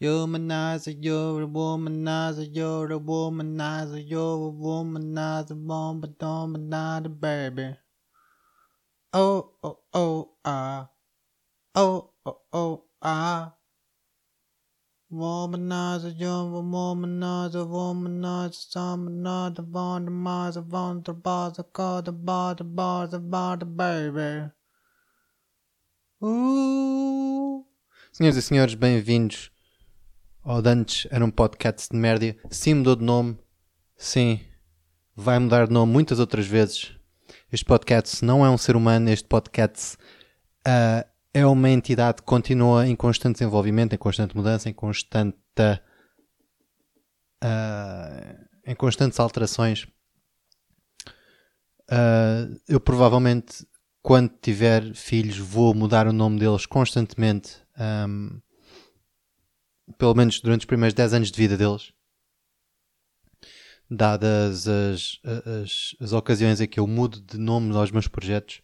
Humanizer, you're a womanizer, you're a womanizer, you're a womanizer, bomb, but don't, a baby. Oh, oh, oh, ah. Oh, oh, oh, ah. Womanizer, a womanizer, womanizer, the bar, the bars, the bar, the baby. Uh. Senhoras e senhores, bem-vindos ou de antes era um podcast de merda. Sim, mudou de nome. Sim, vai mudar de nome muitas outras vezes. Este podcast não é um ser humano, este podcast uh, é uma entidade que continua em constante desenvolvimento, em constante mudança, em constante. Uh, em constantes alterações. Uh, eu provavelmente, quando tiver filhos, vou mudar o nome deles constantemente. Um, pelo menos durante os primeiros 10 anos de vida deles, dadas as, as, as ocasiões em que eu mudo de nome aos meus projetos.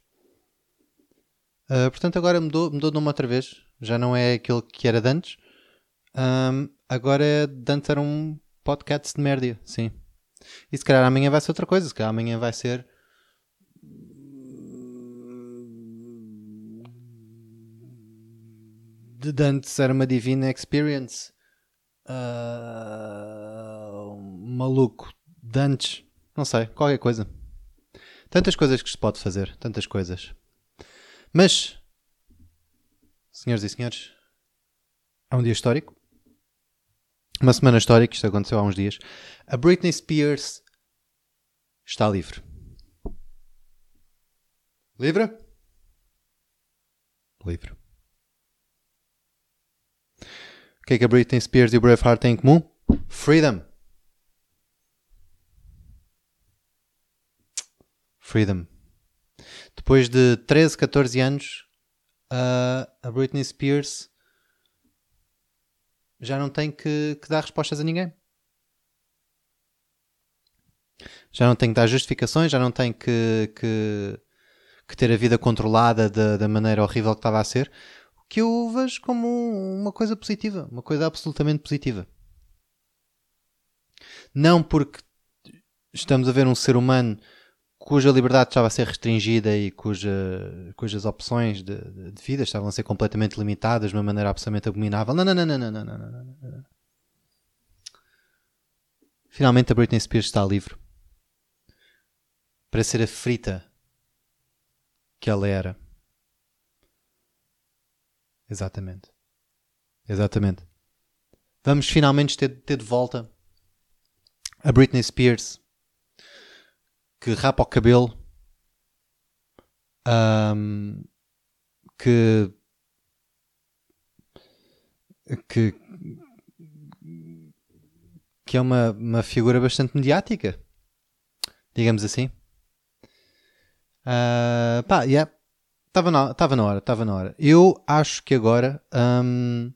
Uh, portanto, agora mudou, mudou de nome outra vez. Já não é aquele que era de antes. Um, agora é, antes era um podcast de merda, sim. E se calhar amanhã vai ser outra coisa. Se calhar amanhã vai ser. de antes era uma Divina Experience. Uh, maluco. Dantes. Não sei, qualquer coisa. Tantas coisas que se pode fazer. Tantas coisas. Mas, senhoras e senhores, é um dia histórico. Uma semana histórica, isto aconteceu há uns dias. A Britney Spears está livre. Livre? Livre. O que é que a Britney Spears e o Braveheart têm em comum? Freedom. Freedom. Depois de 13, 14 anos, uh, a Britney Spears já não tem que, que, dar respostas a ninguém. Já não tem que dar justificações, já não tem que, que, que ter a vida controlada da, da maneira horrível que estava a ser que eu vejo como uma coisa positiva, uma coisa absolutamente positiva. Não porque estamos a ver um ser humano cuja liberdade estava a ser restringida e cuja, cujas opções de, de, vida estavam a ser completamente limitadas de uma maneira absolutamente abominável. Não, não, não, não, não, não, não, não, não. Finalmente a Britney Spears está livre para ser a frita que ela era. Exatamente. Exatamente. Vamos finalmente ter, ter de volta a Britney Spears que rapa o cabelo um, que que que é uma, uma figura bastante mediática digamos assim uh, pá, yeah, Estava na, estava na hora, estava na hora. Eu acho que agora. Hum,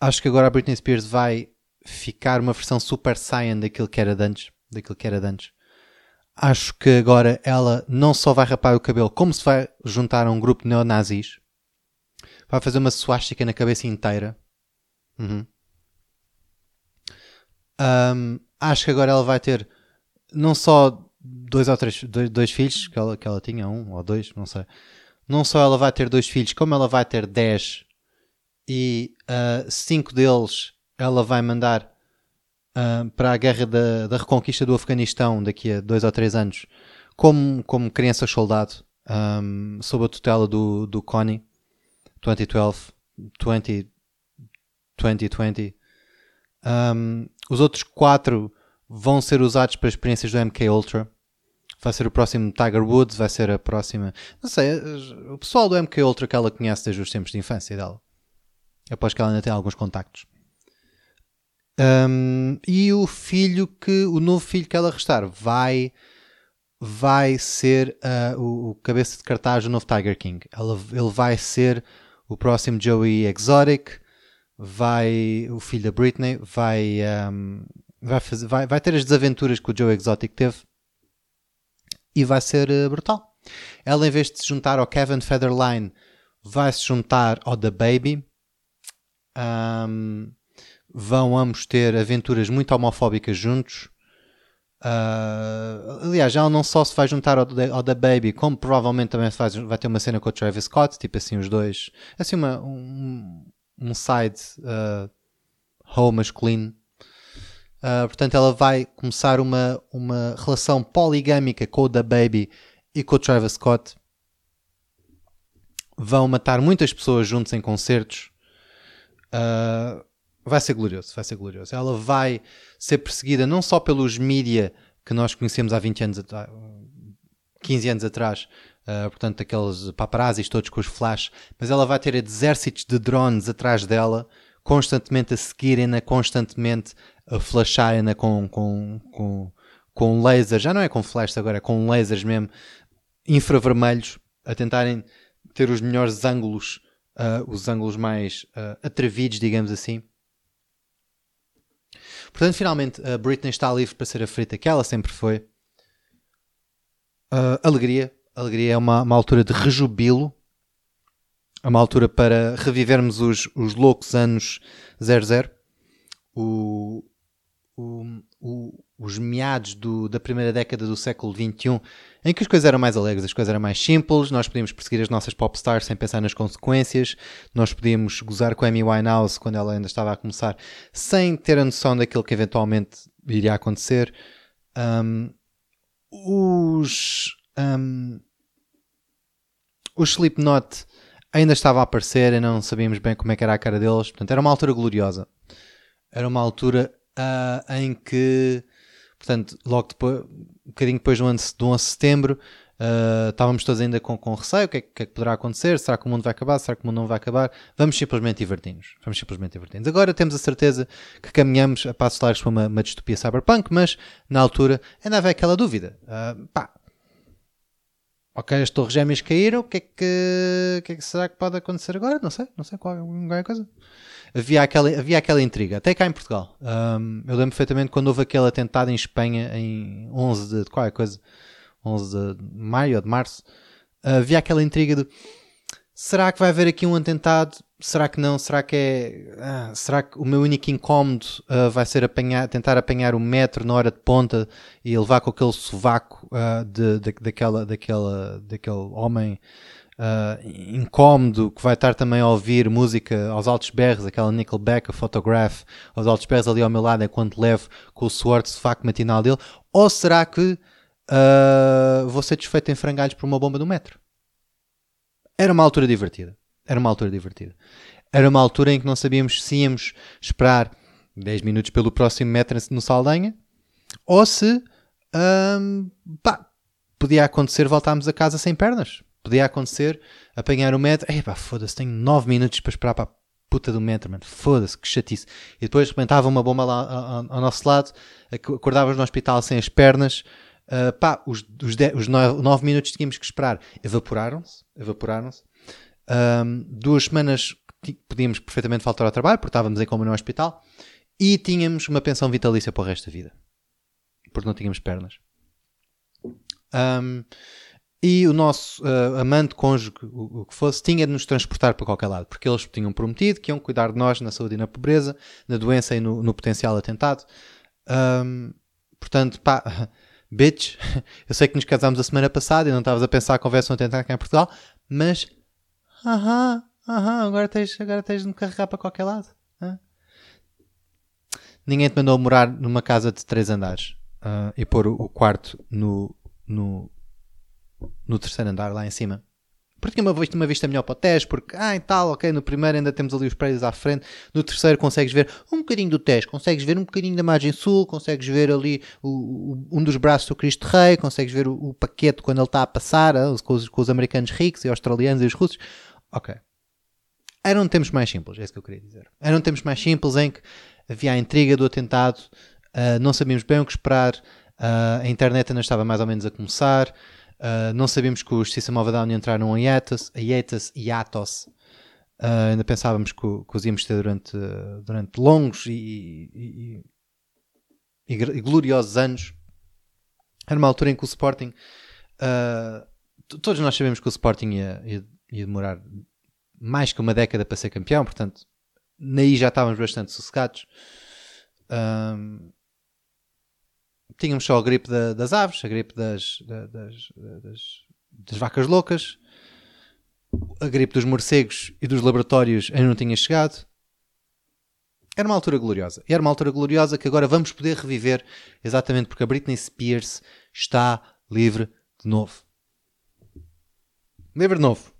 acho que agora a Britney Spears vai ficar uma versão super saiyan daquilo que era de antes. Daquilo que era de antes. Acho que agora ela não só vai rapar o cabelo, como se vai juntar a um grupo de neonazis. Vai fazer uma suástica na cabeça inteira. Uhum. Um, acho que agora ela vai ter não só dois ou três, dois, dois filhos que ela, que ela tinha, um ou dois, não sei. Não só ela vai ter dois filhos, como ela vai ter dez e uh, cinco deles ela vai mandar uh, para a guerra da, da reconquista do Afeganistão daqui a dois ou três anos, como, como criança soldado, um, sob a tutela do, do CONI 2012, 20, 2020. Um, os outros quatro vão ser usados para experiências do MK Ultra vai ser o próximo Tiger Woods, vai ser a próxima. Não sei, o pessoal do MK Ultra que ela conhece desde os tempos de infância dela. Após que ela ainda tem alguns contactos. Um, e o filho que. O novo filho que ela restar vai. Vai ser uh, o, o, cabeça de cartaz do novo Tiger King. Ela, ele vai ser o próximo Joey Exotic, vai, o filho da Britney, vai, um, vai, fazer, vai, vai ter as desaventuras que o Joey Exotic teve e vai ser uh, brutal. Ela, em vez de se juntar ao Kevin Federline, vai se juntar ao The Baby. Um, vão ambos ter aventuras muito homofóbicas juntos. Uh, aliás, ela não só se vai juntar ao, ao The Baby, como provavelmente também faz, vai ter uma cena com o Travis Scott, tipo assim, os dois. Assim, uma, um, um side uh, home masculino. Uh, portanto, ela vai começar uma, uma relação poligâmica com o The Baby e com o Travis Scott. Vão matar muitas pessoas juntos em concertos. Uh, vai ser glorioso, vai ser glorioso. Ela vai ser perseguida não só pelos mídia que nós conhecemos há 20 anos, 15 anos atrás, uh, portanto, aqueles paparazzis todos com os flash, mas ela vai ter exércitos de drones atrás dela, constantemente a seguirem-na, constantemente a flasharem-na com, com, com, com laser, já não é com flash agora, é com lasers mesmo, infravermelhos, a tentarem ter os melhores ângulos, uh, os ângulos mais uh, atrevidos, digamos assim. Portanto, finalmente a Britney está livre para ser a frita que ela sempre foi. Uh, alegria. Alegria é uma, uma altura de rejubilo. É uma altura para revivermos os, os loucos anos 00. O, o, os meados do, da primeira década do século XXI, em que as coisas eram mais alegres, as coisas eram mais simples, nós podíamos perseguir as nossas popstars sem pensar nas consequências, nós podíamos gozar com a Amy Winehouse quando ela ainda estava a começar, sem ter a noção daquilo que eventualmente iria acontecer. Um, os, um, Slipknot ainda estavam a aparecer e não sabíamos bem como é era a cara deles, portanto era uma altura gloriosa. Era uma altura uh, em que, portanto, logo depois, um bocadinho depois do 11, do 11 de setembro, uh, estávamos todos ainda com, com receio: o que, é, que, é, que poderá acontecer? Será que o mundo vai acabar? Será que o mundo não vai acabar? Vamos simplesmente divertir-nos. Vamos simplesmente divertir-nos. Agora temos a certeza que caminhamos a passos largos para uma, uma distopia cyberpunk, mas na altura ainda havia aquela dúvida: uh, pá, ok, as torres gêmeas caíram, o que é que, que, é que será que pode acontecer agora? Não sei, não sei qual, qualquer coisa havia aquela, havia aquela intriga, até cá em Portugal. Um, eu lembro perfeitamente quando houve aquele atentado em Espanha em 11 de qualquer coisa, 11 de maio ou de março, havia aquela intriga de será que vai haver aqui um atentado? Será que não? Será que é. Ah, será que o meu único incómodo uh, vai ser apanhar, tentar apanhar o metro na hora de ponta e levar com aquele sovaco uh, de, de, daquela, daquela, daquele homem uh, incómodo, que vai estar também a ouvir música aos altos berros, aquela Nickelback, a Photograph, aos altos berros ali ao meu lado enquanto levo com o suor de sofaco matinal dele? Ou será que uh, vou ser desfeito em frangalhos por uma bomba do metro? Era uma altura divertida. Era uma altura divertida. Era uma altura em que não sabíamos se íamos esperar 10 minutos pelo próximo metro no Saldanha ou se um, pá, podia acontecer voltarmos a casa sem pernas podia acontecer apanhar o metro. Epá, foda-se, tenho 9 minutos para esperar para a puta do metro, mano. Foda-se, que chatice. E depois rebentava uma bomba lá ao, ao nosso lado, acordávamos no hospital sem as pernas. Uh, pá, os, os, 10, os 9, 9 minutos tínhamos que esperar evaporaram-se. Evaporaram-se. Um, duas semanas podíamos perfeitamente faltar ao trabalho, porque estávamos em coma no hospital. E tínhamos uma pensão vitalícia para o resto da vida. Porque não tínhamos pernas. Um, e o nosso uh, amante, cônjuge, o, o, que fosse, tinha de nos transportar para qualquer lado, porque eles tinham prometido que iam cuidar de nós na saúde e na pobreza, na doença e no, no potencial atentado. Um, portanto, pá, bitch, eu sei que nos casámos a semana passada e não estavas a pensar que houvesse um atentado cá em Portugal, mas, aham, aham, agora tens, agora tens de me carregar para qualquer lado. Ninguém te mandou morar numa casa de três andares uh, e pôr o, o quarto no, no no terceiro andar lá em cima. Porque tinha uma vista, uma vista melhor para o teste, porque, ah, e tal, ok, no primeiro ainda temos ali os prédios à frente, no terceiro consegues ver um bocadinho do teste, consegues ver um bocadinho da margem sul, consegues ver ali o, o, um dos braços do Cristo Rei, consegues ver o, o paquete quando ele está a passar, ah, com, os, com os americanos ricos e australianos e os russos. Ok. Eram tempos mais simples, é isso que eu queria dizer. Eram tempos mais simples em que havia a intriga do atentado, uh, não sabíamos bem o que esperar, uh, a internet ainda estava mais ou menos a começar, Uh, não sabemos que os System of Down entraram em hiatus, hiatus, hiatus Uh, ainda pensávamos que, que os íamos ter durante, durante longos e, e, e, e, gloriosos anos. Era uma altura em que o Sporting. Uh, todos nós sabemos que o Sporting ia, ia, ia, demorar mais que uma década para ser campeão, portanto, naí já estávamos bastante sossegados. Um, tínhamos só a gripe da, das aves, a gripe das, das, das, das vacas loucas, a gripe dos morcegos e dos laboratórios ainda não tinha chegado. Era uma altura gloriosa. E era uma altura gloriosa que agora vamos poder reviver, exatamente porque a Britney Spears está livre de novo. Livre de novo.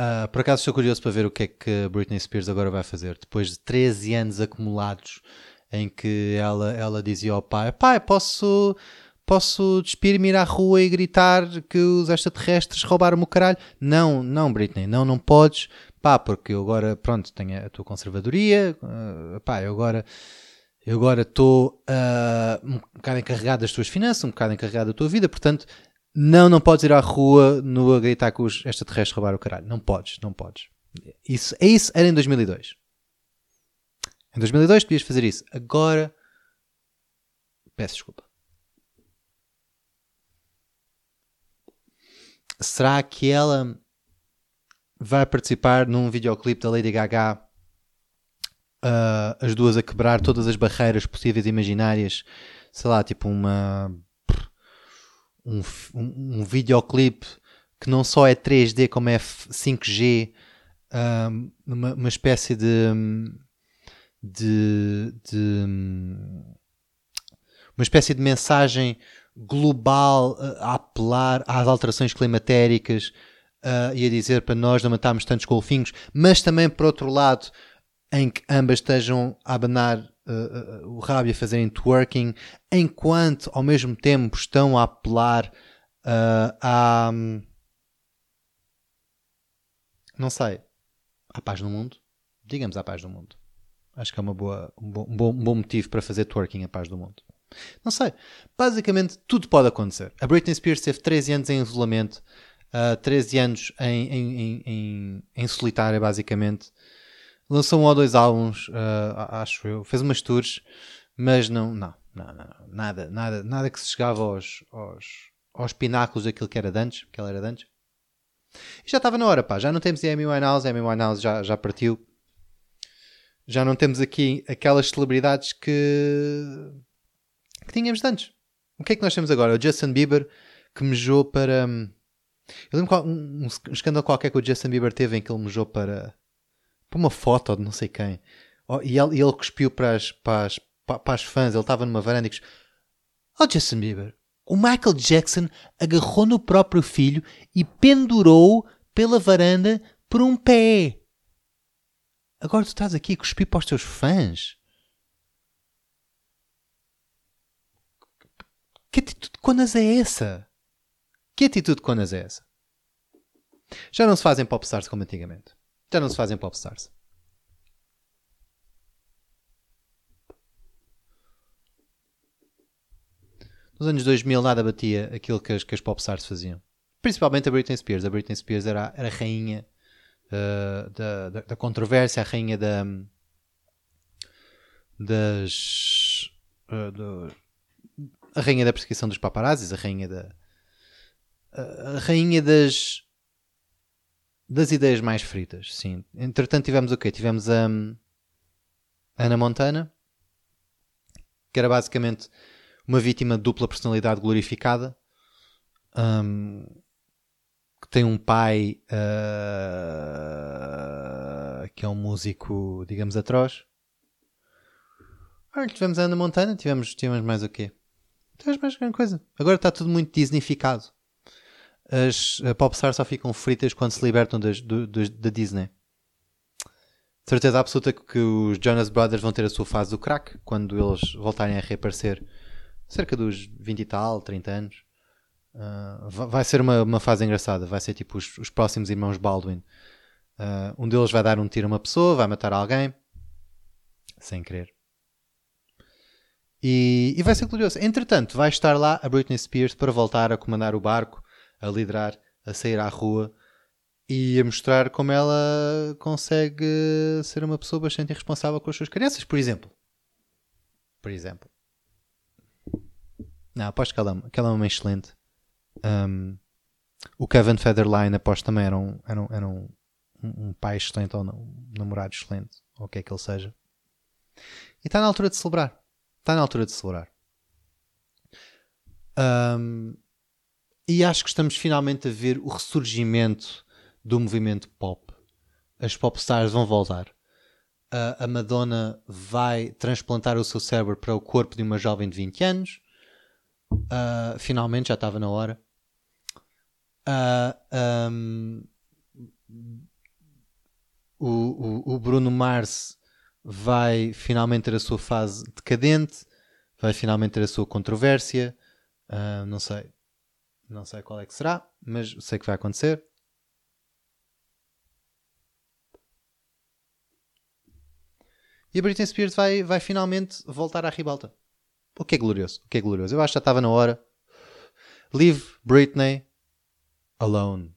Uh, por acaso estou curioso para ver o que é que Britney Spears agora vai fazer. Depois de 13 anos acumulados em que ela, ela dizia ao pai: Pai, posso posso despir-me, ir à rua e gritar que os extraterrestres roubaram-me o caralho. Não, não, Britney, não, não podes. Pá, porque eu agora, pronto, tenho a tua conservadoria. Uh, pá, eu agora... Eu agora estou uh, um bocado encarregado das tuas finanças, um bocado encarregado da tua vida, portanto, não, não podes ir à rua a gritar que os extraterrestres roubaram o caralho. Não podes, não podes. Isso, é isso era em 2002. Em 2002 podias fazer isso. Agora, peço desculpa. será que ela vai participar num videoclipe da Lady Gaga? Uh, as duas a quebrar todas as barreiras possíveis e imaginárias, sei lá, tipo uma um, um, um videoclipe que não só é 3D como é 5G, uh, uma, uma espécie de, de, de uma espécie de mensagem global a apelar às alterações climatéricas uh, e a dizer para nós não matarmos tantos golfinhos, mas também por outro lado em que ambas estejam a abanar uh, o rabo e a fazerem twerking, enquanto ao mesmo tempo estão a apelar à. Não sei. À paz no mundo? Digamos à paz do mundo. Acho que é uma boa, um, bom, um bom motivo para fazer twerking à paz do mundo. Não sei. Basicamente, tudo pode acontecer. A Britney Spears teve 13 anos em isolamento, uh, 13 anos em, em, em, em solitária, basicamente. Lançou um ou dois álbuns, uh, acho eu. Fez umas tours, mas não, não, não, não, nada, nada, nada que se chegava aos, aos, aos pináculos daquilo que era de antes, que ela era de antes. E já estava na hora, pá. Já não temos Amy Winehouse, Amy Winehouse já, já partiu. Já não temos aqui aquelas celebridades que que tínhamos antes. O que é que nós temos agora? O Justin Bieber que mejou para. Hum, eu lembro um, um escândalo qualquer que o Justin Bieber teve em que ele mejou para, para uma foto de não sei quem. E ele, ele cuspiu para as, para, as, para as fãs. Ele estava numa varanda e cuspiu. Oh, Justin Bieber, o Michael Jackson agarrou no próprio filho e pendurou pela varanda por um pé. Agora tu estás aqui a cuspir para os teus fãs. Que atitude de conas é essa? Que atitude de conas é essa? Já não se fazem popstars como antigamente. Já não se fazem popstars. Nos anos 2000 nada batia aquilo que as, que as popstars faziam. Principalmente a Britney Spears. A Britney Spears era, era a rainha uh, da, da, da, controvérsia, a rainha da, das, uh, do, a rainha da perseguição dos paparazzis, a rainha da. A rainha das. Das ideias mais fritas, sim. Entretanto, tivemos o quê? Tivemos a. Ana Montana, que era basicamente uma vítima de dupla personalidade glorificada. Um, que tem um pai uh, que é um músico, digamos, atroz. Olha, tivemos a Ana Montana, tivemos, tivemos mais o quê? Tens mais grande coisa. Agora está tudo muito Disneyficado. As popstars só ficam fritas quando se libertam das, do, da Disney. Certeza absoluta que os Jonas Brothers vão ter a sua fase do crack quando eles voltarem a reaparecer. Cerca dos 20 e tal, 30 anos. Uh, vai ser uma, uma fase engraçada. Vai ser tipo os, os próximos irmãos Baldwin. Uh, um deles vai dar um tiro a uma pessoa, vai matar alguém. Sem querer. E, e vai ser glorioso. Entretanto, vai estar lá a Britney Spears para voltar a comandar o barco, a liderar, a sair à rua e a mostrar como ela consegue ser uma pessoa bastante irresponsável com as suas crianças, por exemplo. Por exemplo. Não, aposto que ela, que ela é uma excelente. Um, o Kevin Federline, aposto também era um, era um, era um, um pai excelente ou um namorado excelente, ou o que é que ele seja. E está na altura de celebrar. Está na altura de celebrar. Um, e acho que estamos finalmente a ver o ressurgimento do movimento pop. As popstars vão voltar. Uh, a Madonna vai transplantar o seu cérebro para o corpo de uma jovem de 20 anos. Uh, finalmente, já estava na hora. Uh, um, o, o, o, Bruno Mars vai finalmente ter a sua fase decadente, vai finalmente ter a sua controvérsia. Uh, não sei, não sei qual é que será, mas sei que vai acontecer. E a Britney Spears vai, vai finalmente voltar à ribalta. O que é glorioso? O que é glorioso? Eu acho que já estava na hora. Leave Britney alone.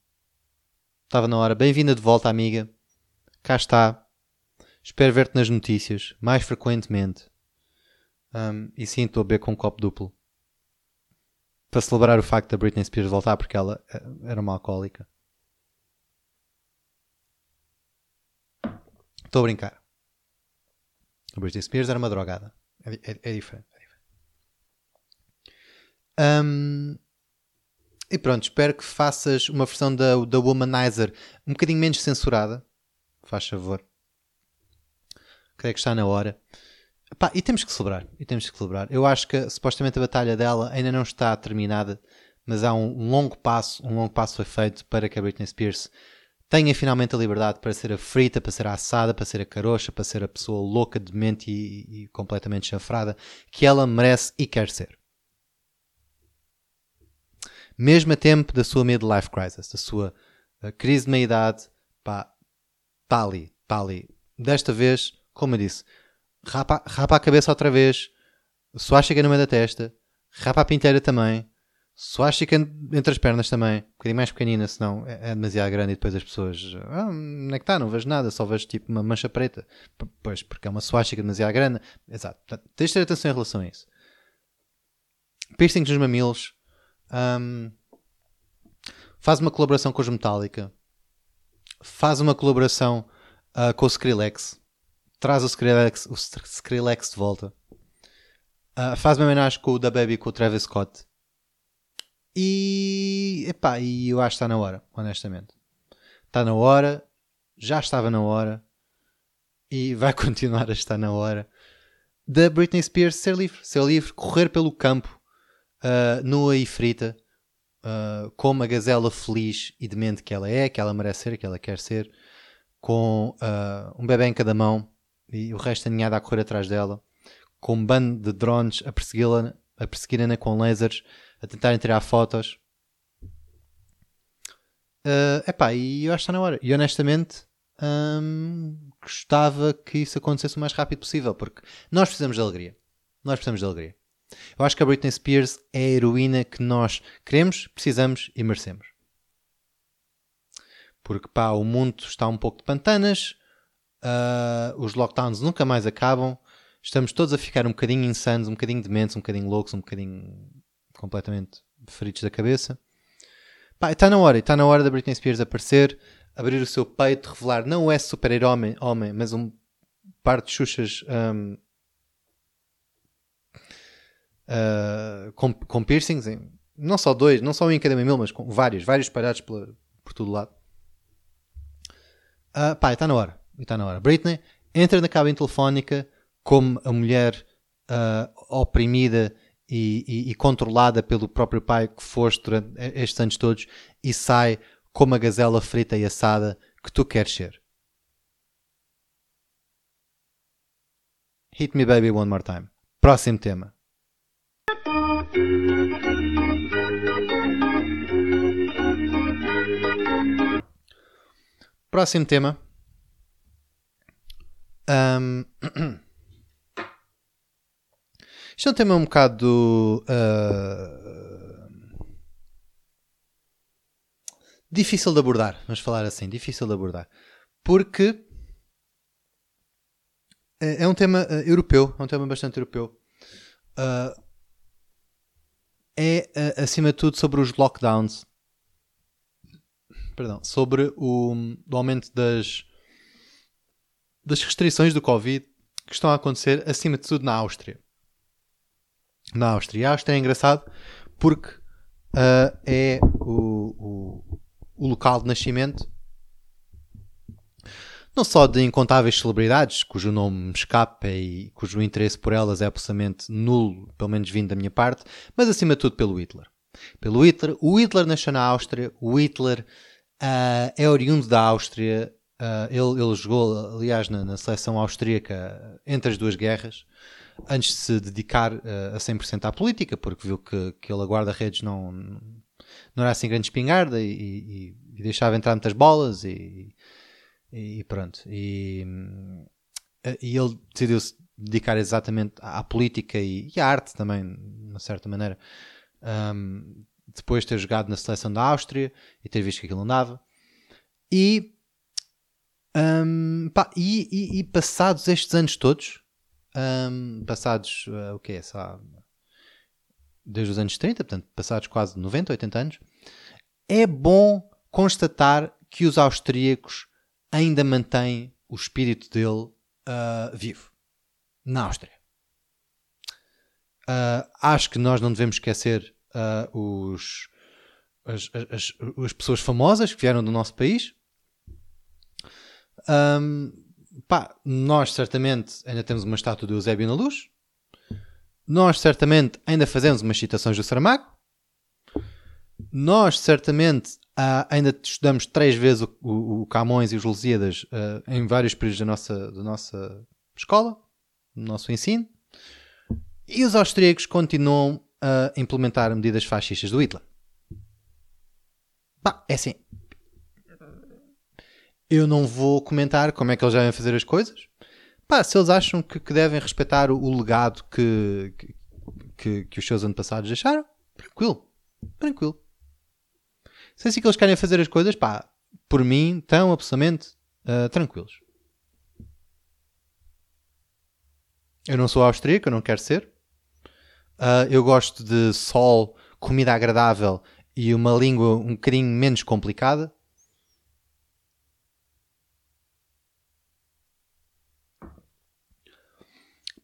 Estava na hora. Bem-vinda de volta, amiga. Cá está. Espero ver-te nas notícias, mais frequentemente. Um, e sim, estou a beber com um copo duplo. Para celebrar o facto da Britney Spears voltar, porque ela eh, era uma alcoólica. Estou a brincar. A Britney Spears era uma drogada. É, é, é diferente. É diferente. Um, e pronto, espero que faças uma versão da, da Womanizer um bocadinho menos censurada. Faz favor. Creio que está na hora. E temos que celebrar. E temos que celebrar. Eu acho que supostamente a batalha dela ainda não está terminada, mas há um, longo passo, um longo passo foi feito para que a Britney Spears tenha finalmente a liberdade para ser a frita, para ser a assada, para ser a carocha, para ser a pessoa louca, demente e, e completamente chafrada que ela merece e quer ser. Mesmo a tempo da sua midlife crisis, da sua uh, crise de meia-idade, pá, está ali, está ali. Desta vez, como eu disse, rapa, rapa a cabeça outra vez, suástica no meio da testa, rapa a pinteira também, Suástica entre as pernas também, um bocadinho mais pequenina, senão é, é demasiado grande e depois as pessoas. Ah, onde é que está? Não vejo nada, só vejo tipo uma mancha preta. Pois, porque é uma suástica demasiado grande. Exato. Tens de ter atenção em relação a isso. Piercings nos mamilos. Um, faz uma colaboração com os Metallica. Faz uma colaboração uh, com o Skrillex. Traz o Skrillex, o Skrillex de volta. Uh, faz uma homenagem com o da Baby com o Travis Scott e, epá, e eu acho que está na hora, honestamente. Está na hora, já estava na hora e vai continuar a estar na hora da Britney Spears ser livre, ser livre, correr pelo campo, uh, nua e frita, uh, como a gazela feliz e demente que ela é, que ela merece ser, que ela quer ser, com uh, um bebê em cada mão e o resto aninhado a correr atrás dela, com um bando de drones a persegui-la, a persegui-la com lasers a tentarem tirar fotos. Uh, epá, e eu acho que está na hora. E honestamente, hum, gostava que isso acontecesse o mais rápido possível, porque nós precisamos de alegria. Nós precisamos de alegria. Eu acho que a Britney Spears é a heroína que nós queremos, precisamos e merecemos. Porque pá, o mundo está um pouco de pantanas, uh, os lockdowns nunca mais acabam, estamos todos a ficar um bocadinho insanos, um bocadinho dementes, um bocadinho loucos, um bocadinho completamente feridos da cabeça. Pá, está na hora, está na hora da Britney Spears aparecer, abrir o seu peito, revelar não é super-herói homem, mas um par de xuxas um, uh, ah, com, com piercings, não só dois, não só um em cada mamilo, mas com vários, vários espalhados por todo lado. Uh, pá, está na hora, está na hora. Britney entra na cabine telefónica como a mulher uh, oprimida e, e, e, controlada pelo próprio pai que foste durante estes anos todos e sai como a gazela frita e assada que tu queres ser. Hit me baby one more time. Próximo tema. Próximo tema. Um... Isto é um tema um bocado. Uh, difícil de abordar, vamos falar assim, difícil de abordar. Porque é, é um tema uh, europeu, é um tema bastante europeu. Uh, é, acima de tudo, sobre os lockdowns. Perdão, sobre o, o aumento das, das restrições do Covid que estão a acontecer, acima de tudo, na Áustria. Na Áustria. A Áustria é engraçado porque uh, é o, o, o local de nascimento não só de incontáveis celebridades, cujo nome me escapa e cujo interesse por elas é absolutamente nulo, pelo menos vindo da minha parte, mas acima de tudo pelo Hitler. Pelo Hitler, o Hitler nasceu na Áustria, o Hitler uh, é oriundo da Áustria, uh, ele, ele, jogou, aliás, na, na, seleção austríaca entre as duas guerras, antes de se dedicar uh, a 100% à política, porque viu que, que ele, a guarda-redes, não, não era assim grande espingarda e, e, e deixava entrar muitas bolas e e pronto. E, e ele decidiu-se dedicar exatamente à, política e, à arte também, de uma certa maneira. Um, depois de ter jogado na seleção da Áustria e ter visto que aquilo não dava. E, um, pá, e, e, e, passados estes anos todos, um, passados uh, o que é? Desde os anos 30, portanto, passados quase 90, 80 anos, é bom constatar que os austríacos ainda mantém o espírito dele uh, vivo na Áustria. Uh, acho que nós não devemos esquecer os, as, as, as, pessoas famosas que vieram do nosso país. Um, pá, nós certamente ainda temos uma estátua de Eusébio na luz. Nós certamente ainda fazemos umas citações do Saramago. Nós certamente Uh, ainda estudamos três vezes o, o, o Camões e os Lusíadas uh, em vários períodos da nossa, da nossa escola, no nosso ensino. E os austríacos continuam a implementar medidas fascistas do Hitler. Bah, é assim. Eu não vou comentar como é que eles devem fazer as coisas. Pá, se eles acham que, que devem respeitar o, legado que, que, que, os seus antepassados deixaram, tranquilo. Tranquilo se assim que eles querem fazer as coisas, pá, por mim, estão absolutamente uh, tranquilos. Eu não sou austríaco, eu não quero ser. Uh, eu gosto de sol, comida agradável e uma língua um bocadinho menos complicada.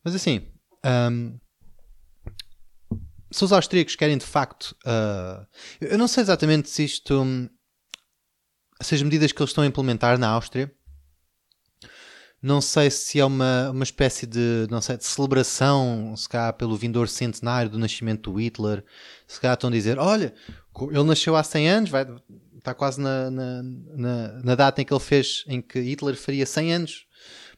Mas assim, um, se os austríacos querem de facto. Uh, eu não sei exatamente se isto. Se as medidas que eles estão a implementar na Áustria. Não sei se é uma, uma espécie de, não sei, de celebração, se cá pelo vindouro centenário do nascimento do Hitler. Se cá estão a dizer: olha, ele nasceu há 100 anos, vai, está quase na, na, na, na data em que ele fez, em que Hitler faria 100 anos.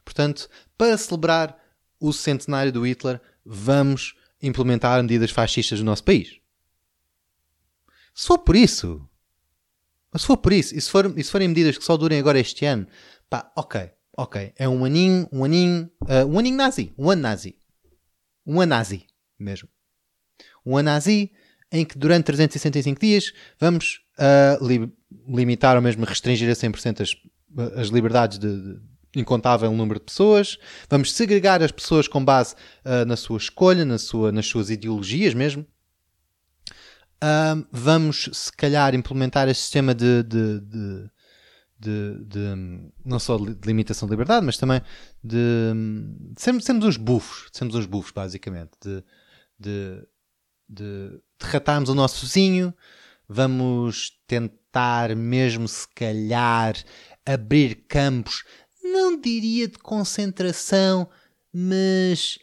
Portanto, para celebrar o centenário do Hitler, vamos implementar medidas fascistas no nosso país. Se for por isso, se for por isso, e se, for, e se forem medidas que só durem agora este ano, pá, ok, ok, é um aninho, um aninho, uh, um aninho nazi, um ano nazi, um ano nazi mesmo. Um ano nazi em que durante 365 dias vamos uh, li limitar ou mesmo restringir a 100% as, as liberdades de, de incontável número de pessoas, vamos segregar as pessoas com base uh, na sua escolha, na sua, nas suas ideologias mesmo. Uh, vamos, se calhar, implementar este sistema de, de, de, de, de não só de limitação de liberdade, mas também de, de sermos, sermos uns bufos, sermos uns bufos, basicamente, de, de, de, de ratarmos o nosso vizinho, vamos tentar mesmo, se calhar, abrir campos não diria de concentração, mas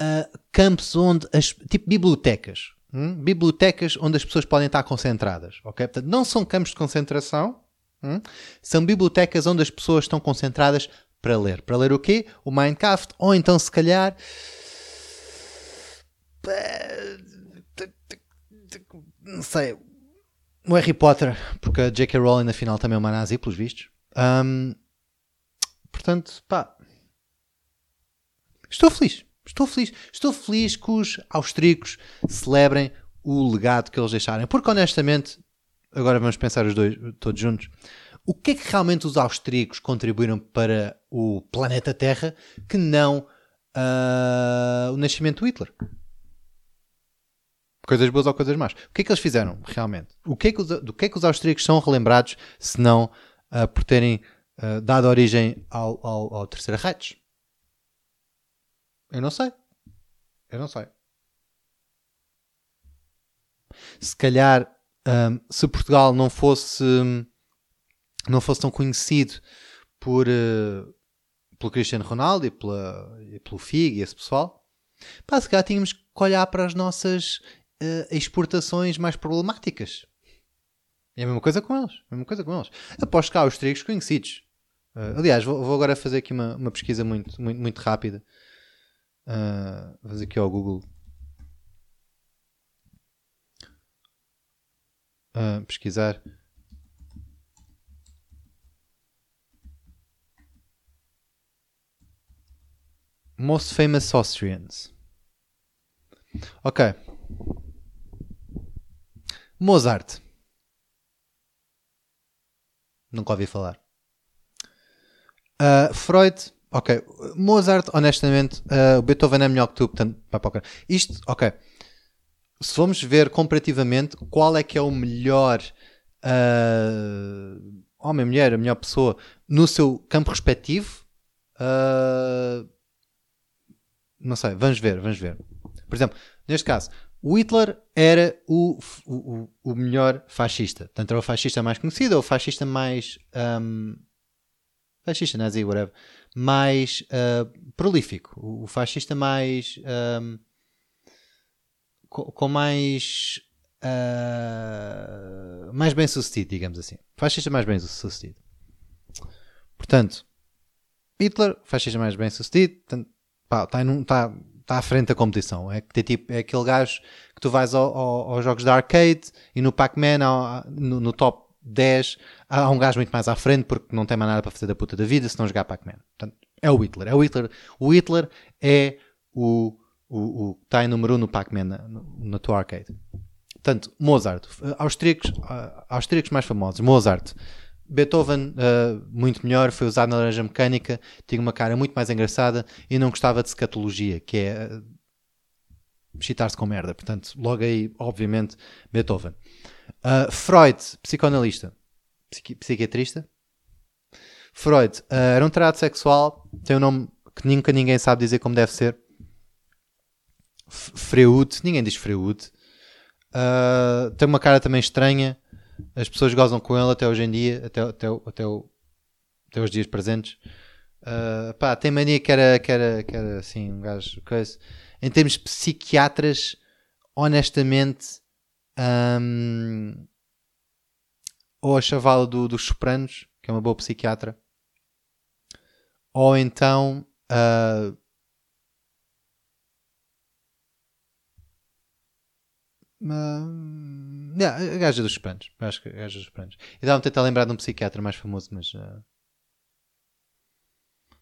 uh, campos onde as tipo bibliotecas, hum? bibliotecas onde as pessoas podem estar concentradas, ok? Portanto, não são campos de concentração, hum? são bibliotecas onde as pessoas estão concentradas para ler. Para ler o quê? O Minecraft, ou então se calhar não sei, o Harry Potter, porque a J.K. Rowling na final também é uma nazi, pelos vistos. Um, Portanto, pá. Estou feliz. Estou feliz. Estou feliz que os austríacos celebrem o legado que eles deixarem. Porque honestamente, agora vamos pensar os dois todos juntos. O que é que realmente os austríacos contribuíram para o planeta Terra que não uh, o nascimento do Hitler? Coisas boas ou coisas más. O que é que eles fizeram realmente? O que é que os, do que é que os austríacos são relembrados se não uh, por terem uh, dado origem ao, ao, ao Terceiro Reich? Eu não sei. Eu não sei. Se calhar, um, se Portugal não fosse não fosse tão conhecido por uh, pelo Cristiano Ronaldo e, pela, e pelo Fig e esse pessoal, pá, se calhar tínhamos que olhar para as nossas uh, exportações mais problemáticas. É a mesma coisa com eles. A mesma coisa com eles. Aposto que há os trigos conhecidos. Uh, aliás, vou, vou, agora fazer aqui uma, uma pesquisa muito, muito, muito rápida. Uh, vou fazer aqui ao Google. Uh, pesquisar. Most famous Austrians. Ok. Mozart. Nunca ouvi falar. Uh, Freud. Ok. Mozart, honestamente, uh, o Beethoven é melhor que tu, portanto, Isto, ok. Se vamos ver comparativamente qual é que é o melhor uh, homem, mulher, a melhor pessoa no seu campo respectivo, não sei, vamos ver, vamos ver. Por exemplo, neste caso, o Hitler era o, o, o melhor fascista. Portanto, era o fascista mais conhecido, ou o fascista mais. Um, fascista, nazi, whatever. Mais uh, prolífico. O, fascista mais. Um, com, com, mais. Uh, mais bem sucedido, digamos assim. Fascista mais bem sucedido. Portanto, Hitler, fascista mais bem sucedido. Está, está, está à frente da competição. É, que tipo, é aquele gajo que tu vais ao, ao, aos jogos da arcade e no Pac-Man, no, no, top 10, há um gajo muito mais à frente porque não tem mais nada para fazer da puta da vida se não jogar Pac-Man. Portanto, é o Hitler. É o Hitler. O Hitler é o, o, que está em número 1 um no Pac-Man na, na tua arcade. Portanto, Mozart. Austríacos, austríacos mais famosos. Mozart. Beethoven, uh, muito melhor, foi usado na Laranja Mecânica, tinha uma cara muito mais engraçada e não gostava de scatologia, que é uh, chitar-se com merda. Portanto, logo aí, obviamente, Beethoven. Uh, Freud, psicoanalista, psiqui psiquiatrista. Freud uh, era um trato sexual, tem um nome que nunca ninguém sabe dizer como deve ser. Freud, ninguém diz Freud. Uh, tem uma cara também estranha. As pessoas gozam com ele até hoje em dia, até, até, até, até os dias presentes. Uh, pá, tem mania que era, que era, que era assim, um gajo. Coisa. Em termos de psiquiatras, honestamente, um, ou a chavala do, dos Sopranos, que é uma boa psiquiatra, ou então. Uh, Yeah, a gaja dos espantos. Acho que a gaja dos espantos. E dá-me tentar lembrar de um psiquiatra mais famoso, mas. Uh...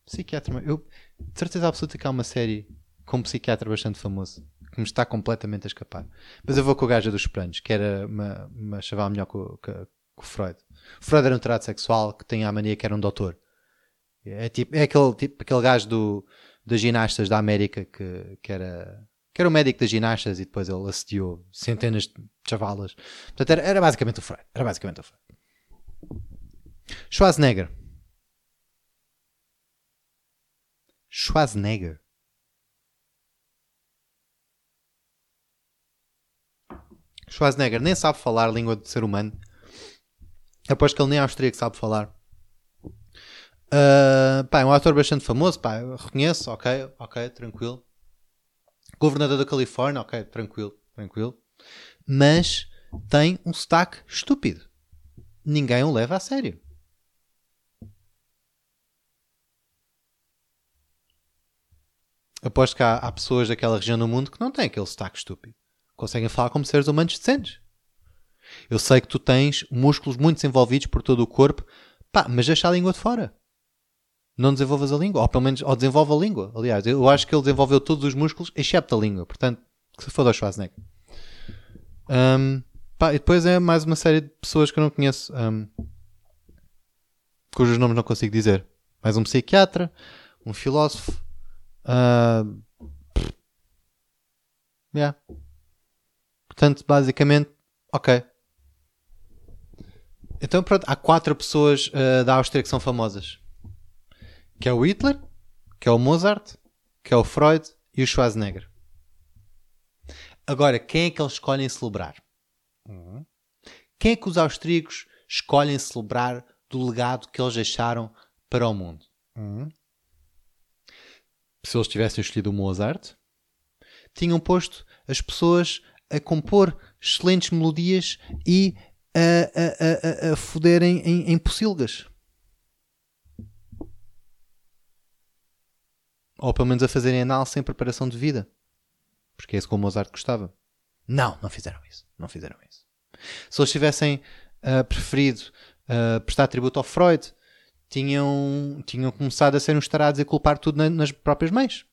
Psiquiatra. Eu. De certeza absoluta que há uma série com um psiquiatra bastante famoso que me está completamente a escapar. Mas eu vou com a gaja dos espantos, que era uma, uma chaval melhor que o, que, Freud. Freud era um trato sexual que tinha a mania que era um doutor. É, tipo, é aquele, tipo, aquele gajo do, das ginastas da América que, que era que era o médico das ginastas e depois ele assediou centenas de chavalas. Portanto, era, era basicamente o Freud. Era basicamente o Freud. Schwarzenegger. Schwarzenegger. Schwarzenegger nem sabe falar a língua do ser humano. Após que ele nem austríaco sabe falar. Uh, pá, é um ator bastante famoso, pá, reconheço, ok, ok, tranquilo. Governador da Califórnia, ok, tranquilo, tranquilo. Mas tem um sotaque estúpido. Ninguém o leva a sério. Aposto que há, há, pessoas daquela região do mundo que não têm aquele sotaque estúpido. Conseguem falar como seres humanos decentes. Eu sei que tu tens músculos muito desenvolvidos por todo o corpo, pá, mas deixa a língua de fora. não desenvolvas a língua, ou pelo menos ou desenvolve a língua. Aliás, eu acho que ele desenvolveu todos os músculos, excepto a língua. Portanto, que se foda o Schwarzenegger. Um, pá, e depois é mais uma série de pessoas que eu não conheço, um, cujos nomes não consigo dizer. Mais um psiquiatra, um filósofo. Uh, yeah. Portanto, basicamente, ok. Então, pronto, há quatro pessoas uh, da Áustria que são famosas. Que é o Hitler, que é o Mozart, que é o Freud e o Schwarzenegger. Agora, quem é que eles escolhem celebrar? Uhum. Quem é que os austríacos escolhem celebrar do legado que eles deixaram para o mundo? Uhum. Se eles tivessem escolhido o Mozart, tinham posto as pessoas a compor excelentes melodias e a, a, a, a foderem em, em pocilgas. Ou pelo menos a fazerem anal sem preparação de vida. Porque é isso que o Mozart gostava. Não, não fizeram isso. Não fizeram isso. Se eles tivessem uh, preferido uh, prestar tributo ao Freud, tinham, tinham começado a ser uns tarados e culpar tudo na, nas próprias mães.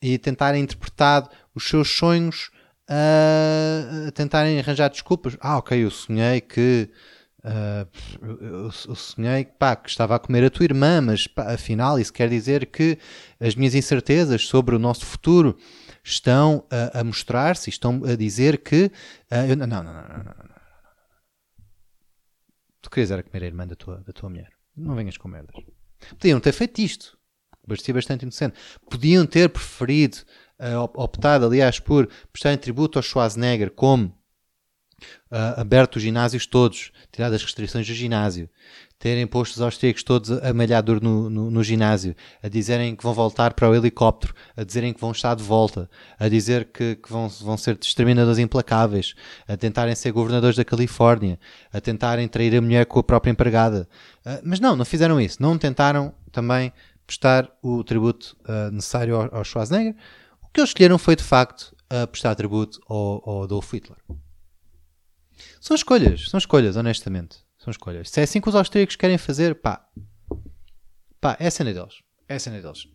E tentarem interpretar os seus sonhos a tentarem arranjar desculpas. Ah, ok, eu sonhei que. Uh, eu, eu, sonhei pá, que estava a comer a tua irmã, mas pá, afinal isso quer dizer que as minhas incertezas sobre o nosso futuro estão a, a mostrar-se, estão a dizer que. Uh, eu, não, não, não, não, não, não. Tu querias era comer a irmã da tua, da tua mulher. Não venhas com merdas. Podiam ter feito isto. Parecia bastante inocente. Podiam ter preferido optado, aliás, por prestarem tributo ao Schwarzenegger como uh, aberto os ginásios todos, tirado as restrições do ginásio, terem posto os austríacos todos a malhar duro no, no, no, ginásio, a dizerem que vão voltar para o helicóptero, a dizerem que vão estar de volta, a dizer que, que vão, vão ser exterminadores implacáveis, a tentarem ser governadores da Califórnia, a tentarem trair a mulher com a própria empregada. Uh, mas não, não fizeram isso. Não tentaram também prestar o tributo uh, necessário ao, ao Schwarzenegger que eles escolheram foi de facto a prestar tributo ao, ao Adolf Hitler. São escolhas, são escolhas, honestamente. São escolhas. Se é assim que os austríacos querem fazer, pá. Pá, é a cena deles. É a cena deles.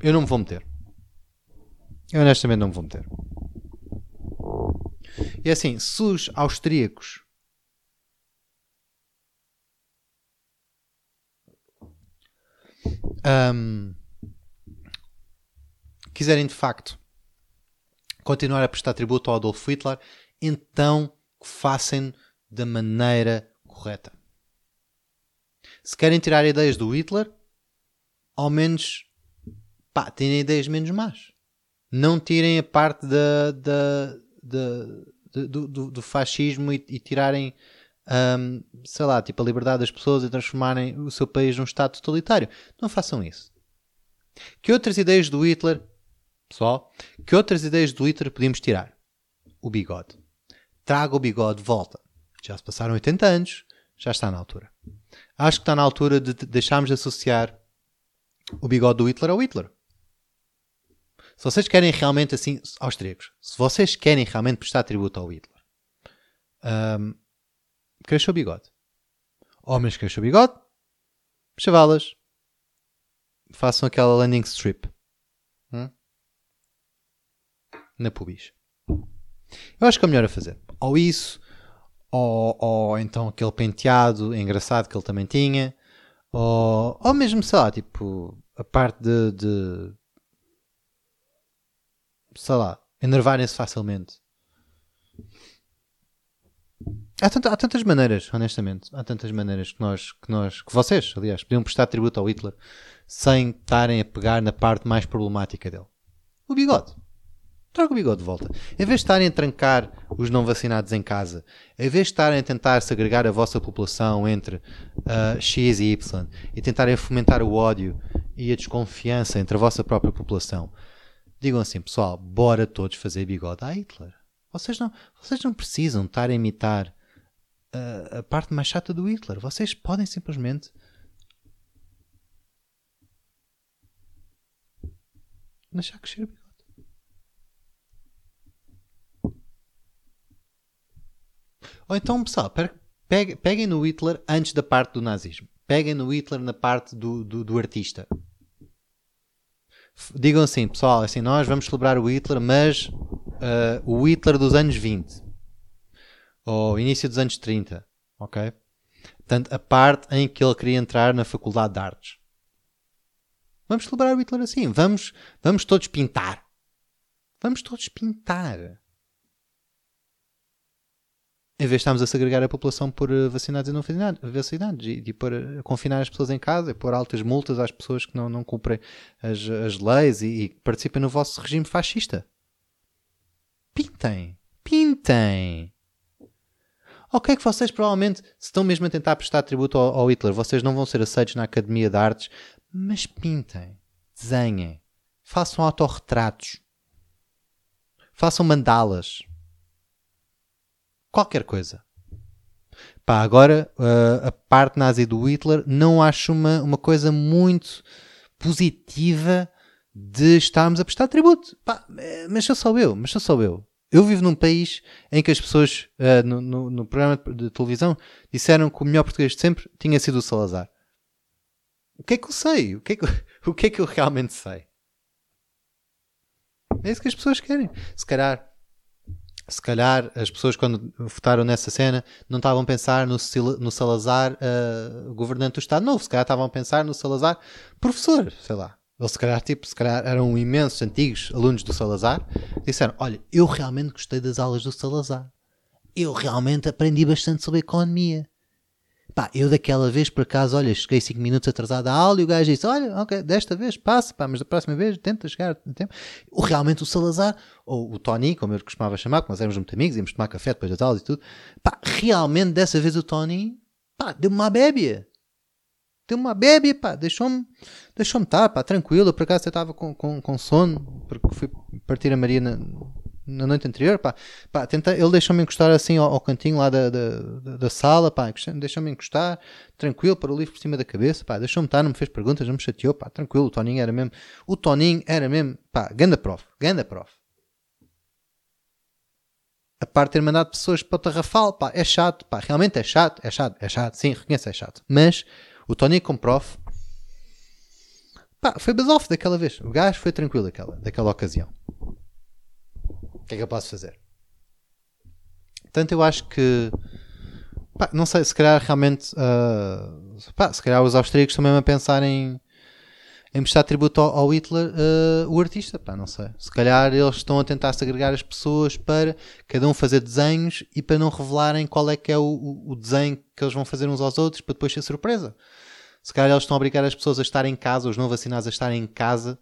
Eu não me vou meter. Eu honestamente não me vou meter. E é assim, se os austríacos um, quiserem de facto continuar a prestar tributo ao Adolf Hitler, então façam da maneira correta. Se querem tirar ideias do Hitler, ao menos pá, tirem ideias menos más. Não tirem a parte da, da, da, do, do, do, fascismo e, e tirarem, um, sei lá, tipo a liberdade das pessoas e transformarem o seu país num Estado totalitário. Não façam isso. Que outras ideias do Hitler Pessoal, que outras ideias do Hitler podíamos tirar? O bigode. Traga o bigode de volta. Já se passaram 80 anos, já está na altura. Acho que está na altura de deixarmos de associar o bigode do Hitler ao Hitler. Se vocês querem realmente assim, austríacos, se vocês querem realmente prestar tributo ao Hitler, um, cresça o bigode. Homens cresça o bigode, chavalas, façam aquela landing strip. Hum? Na pubis. Eu acho que é melhor a fazer. Ou isso, ou, ou então aquele penteado engraçado que ele também tinha, ou, ou mesmo, sei lá, tipo, a parte de, de sei lá, enervarem-se facilmente. Há, há, tantas maneiras, honestamente, há tantas maneiras que nós, que nós, que vocês, aliás, podiam prestar tributo ao Hitler sem estarem a pegar na parte mais problemática dele. O bigode. Traga o bigode de volta. Em vez de estarem a trancar os não vacinados em casa, em vez de estarem a tentar segregar a vossa população entre uh, X e Y e tentarem fomentar o ódio e a desconfiança entre a vossa própria população, digam assim, pessoal, bora todos fazer bigode a Hitler. Vocês não, vocês não precisam estar a imitar uh, a parte mais chata do Hitler. Vocês podem simplesmente deixar crescer o bigode. Ou então, pessoal, peguem no Hitler antes da parte do nazismo. Peguem no Hitler na parte do, do, do artista. Digam assim, pessoal, assim, nós vamos celebrar o Hitler, mas uh, o Hitler dos anos 20 ou início dos anos 30, ok? Portanto, a parte em que ele queria entrar na Faculdade de Artes. Vamos celebrar o Hitler assim. Vamos, vamos todos pintar. Vamos todos pintar. Em vez de estarmos a segregar a população por eh, vacinados e não vacinados, e, e por confinar as pessoas em casa e pôr altas multas às pessoas que não, não cumprem as, as leis e, e participem no vosso regime fascista. Pintem. Pintem. Ok, que vocês provavelmente, se estão mesmo a tentar prestar tributo ao, ao Hitler, vocês não vão ser aceitos na Academia de Artes, mas pintem, desenhem, façam autorretratos, façam mandalas, qualquer coisa. Pá, agora uh, a parte nazi do Hitler não acho uma, uma coisa muito positiva de estarmos a prestar tributo. Pá, eh, mas sou só eu, mas sou só eu. Eu vivo num país em que as pessoas uh, no, no, no programa de televisão disseram que o melhor português de sempre tinha sido o Salazar. O que é que eu sei? O que é que, o que, é que eu realmente sei? É isso que as pessoas querem. Se calhar, se calhar as pessoas quando votaram nessa cena não estavam a pensar no, no Salazar uh, governante do Estado Novo. Se calhar estavam a pensar no Salazar professor, sei lá. Ou se calhar, tipo, se calhar eram imensos antigos alunos do Salazar. Disseram, olha, eu realmente gostei das aulas do Salazar. Eu realmente aprendi bastante sobre economia. Pá, eu daquela vez, por acaso, olha, cheguei 5 minutos atrasado à aula e o gajo disse: Olha, ok, desta vez passa, pá, mas da próxima vez tenta chegar a tempo. Realmente o Salazar, ou o Tony, como eu costumava chamar, porque nós éramos muito amigos, íamos tomar café depois das aulas e tudo, pá, realmente dessa vez o Tony, pá, deu-me uma bébia. Deu-me uma bébia, pá, deixou-me deixou-me estar, pá, tranquilo. Eu, por acaso eu estava com, com, com sono, porque fui partir a Maria na, na noite anterior, pá, pá tenta, ele deixou-me encostar assim ao, ao cantinho lá da, da, da- sala, pá, deixou-me encostar, tranquilo, para o livro por cima da cabeça, pá, deixou-me estar, não me fez perguntas, não me chateou, pá, tranquilo, o Toninho era mesmo, o Toninho era mesmo, pá, ganda prof, ganda prof. A parte de ter mandado pessoas para o Tarrafal, pá, é chato, pá, realmente é chato, é chato, é chato, sim, reconheço, é chato. Mas o Toninho como prof, pá, foi buzz-off daquela vez. O gajo foi tranquilo daquela, daquela ocasião. Que é que eu posso fazer? Portanto, eu acho que, pá, não sei, se calhar realmente, ah, pá, se calhar os austríacos estão mesmo a pensar em, em prestar tributo ao, ao Hitler, ah, o artista, pá, não sei. Se calhar eles estão a tentar segregar as pessoas para cada um fazer desenhos e para não revelarem qual é que é o, o, o desenho que eles vão fazer uns aos outros para depois ser surpresa. Se calhar eles estão a obrigar as pessoas a estar em casa, os não vacinados a estarem em casa,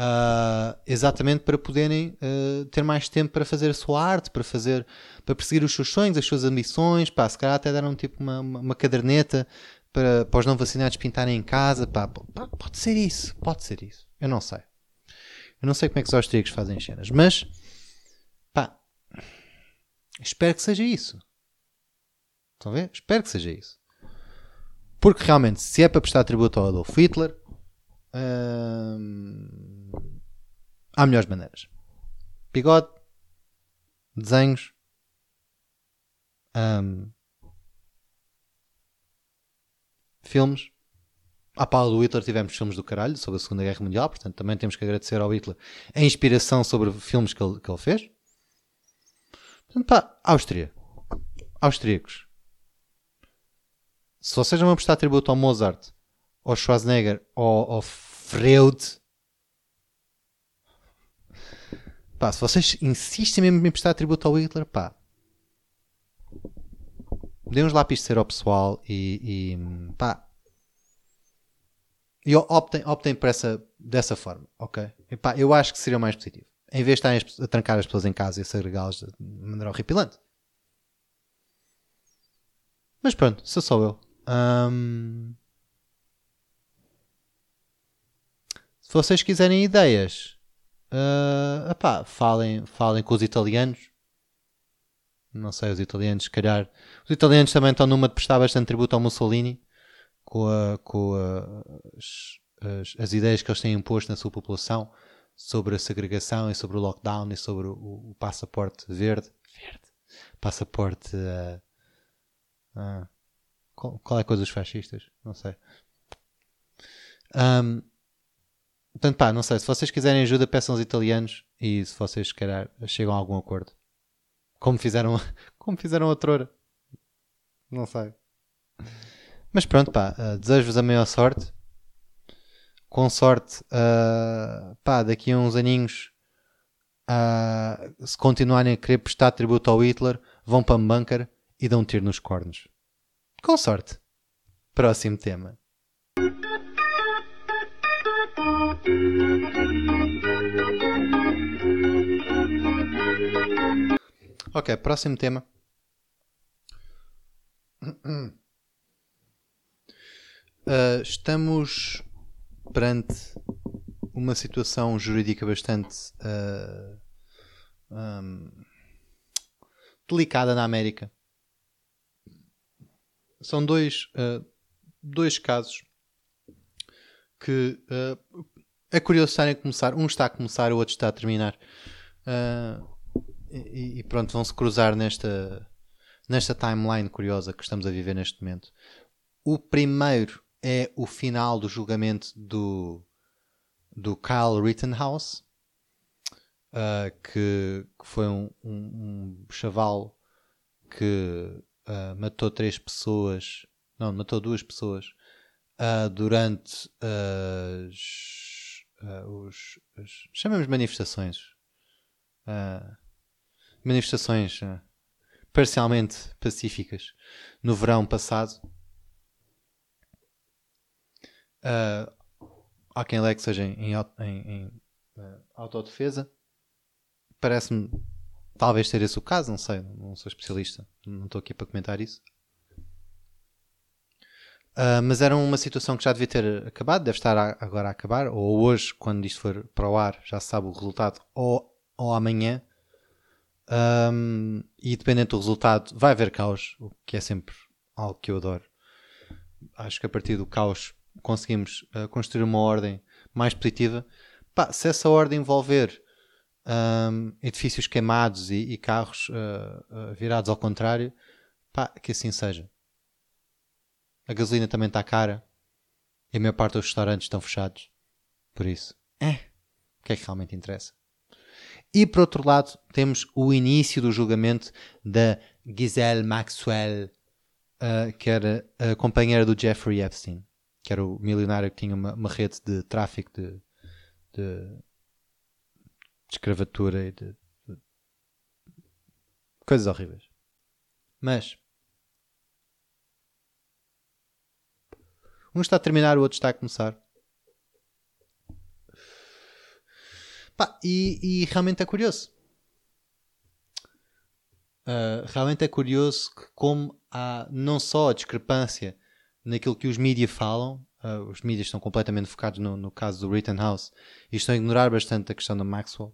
ah, exatamente para poderem ah, ter mais tempo para fazer a sua arte, para fazer, para perseguir os seus sonhos, as suas ambições, pá, se calhar até deram tipo uma, uma, uma caderneta para, para os não vacinados pintarem em casa, pá, pá, pode ser isso, pode ser isso, eu não sei. Eu não sei como é que os austríacos fazem as cenas, mas pá, espero que seja isso. Estão a ver? Espero que seja isso. Porque realmente, se é para prestar tributo ao Adolf Hitler, hum, há melhores maneiras. Bigode, desenhos, hum, filmes. À pala do Hitler tivemos filmes do caralho sobre a Segunda Guerra Mundial, portanto também temos que agradecer ao Hitler a inspiração sobre filmes que ele, que ele fez. Portanto, pá, Áustria. Austríacos. Se vocês vão prestar tributo ao Mozart, ao Schwarzenegger ou ao Freud, pá, se vocês insistem mesmo em prestar tributo ao Hitler, pá, dê uns lápis de cera ao pessoal e, e pá, e optem, optem por essa, dessa forma, ok? E, pá, eu acho que seria mais positivo. Em vez de estarem a trancar as pessoas em casa e a segregá-las de maneira horripilante. Mas pronto, sou só eu. Ahm, Se vocês quiserem ideias, ah, epá, falem, falem com os italianos. Não sei, os italianos, se calhar. Os italianos também estão numa de prestar bastante tributo ao Mussolini com, a- com a- as, as- as ideias que eles têm imposto na sua população sobre a segregação e sobre o lockdown e sobre o, o passaporte verde. Verde. Passaporte. ah, ah, qual, qual é a coisa dos fascistas? Não sei. Um, portanto, pá, não sei. Se vocês quiserem ajuda, peçam aos italianos e se vocês querem, chegam a algum acordo. Como fizeram, como fizeram outrora. Não sei. Mas pronto, pá, uh, desejo-vos a maior sorte. Com sorte, uh, pá, daqui a uns aninhos, uh, se continuarem a querer prestar tributo ao Hitler, vão para bunker e dão um tiro nos cornos. Com sorte. Próximo tema. Ok, próximo tema. Uh, estamos perante uma situação jurídica bastante uh, um, delicada na América. São dois, uh, dois casos que é curioso estarem a começar. Um está a começar, o outro está a terminar. E, e, pronto, vão se cruzar nesta, nesta timeline curiosa que estamos a viver neste momento. O primeiro é o final do julgamento do, do Kyle Rittenhouse, uh, que, que, foi um, um, um chaval que uh, matou três pessoas, não, matou duas pessoas uh, durante as, os, as, chamamos manifestações, manifestações parcialmente pacíficas no verão passado Uh, há quem legue seja em, em, em uh, autodefesa. Parece-me talvez ser esse o caso, não sei, não sou especialista, não estou aqui para comentar isso. Uh, mas era uma situação que já devia ter acabado, deve estar a, agora a acabar, ou hoje, quando isto for para o ar, já se sabe o resultado, ou, ou amanhã. Um, e dependendo do resultado, vai haver caos, o que é sempre algo que eu adoro. Acho que a partir do caos conseguimos uh, construir uma ordem mais positiva, pá, se essa ordem envolver um, edifícios queimados e, e carros uh, virados ao contrário, pá, que assim seja. A gasolina também está cara e a maior parte dos restaurantes estão fechados. Por isso, é, o que é que realmente interessa? E por outro lado, temos o início do julgamento da Giselle Maxwell, uh, que era a companheira do Jeffrey Epstein que era o milionário que tinha uma, uma rede de tráfico de, de, de escravatura e de, de, coisas horríveis. Mas um está a terminar, o outro está a começar. Pá, e, e, realmente é curioso. Uh, realmente é curioso que como há não só a discrepância naquilo que os mídias falam. Uh, os mídias estão completamente focados no, no caso do Rittenhouse e estão a ignorar bastante a questão da Maxwell.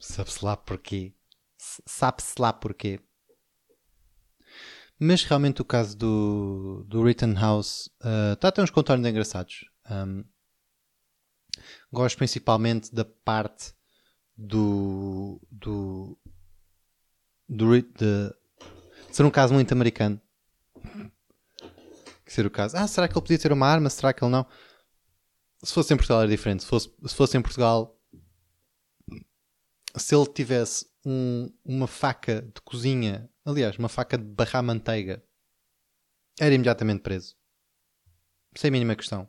Sabe-se lá porquê. Sabe-se lá porquê. Mas realmente o caso do, do Rittenhouse está a ter uns contornos engraçados. Um, gosto principalmente da parte do, do, do de ser um caso muito americano que ser o caso. Ah, será que ele podia ter uma arma? Será que ele não? Se fosse em Portugal era diferente. Se fosse, se fosse em Portugal, se ele tivesse um, uma faca de cozinha, aliás, uma faca de barrar manteiga, era imediatamente preso. Sem mínima questão.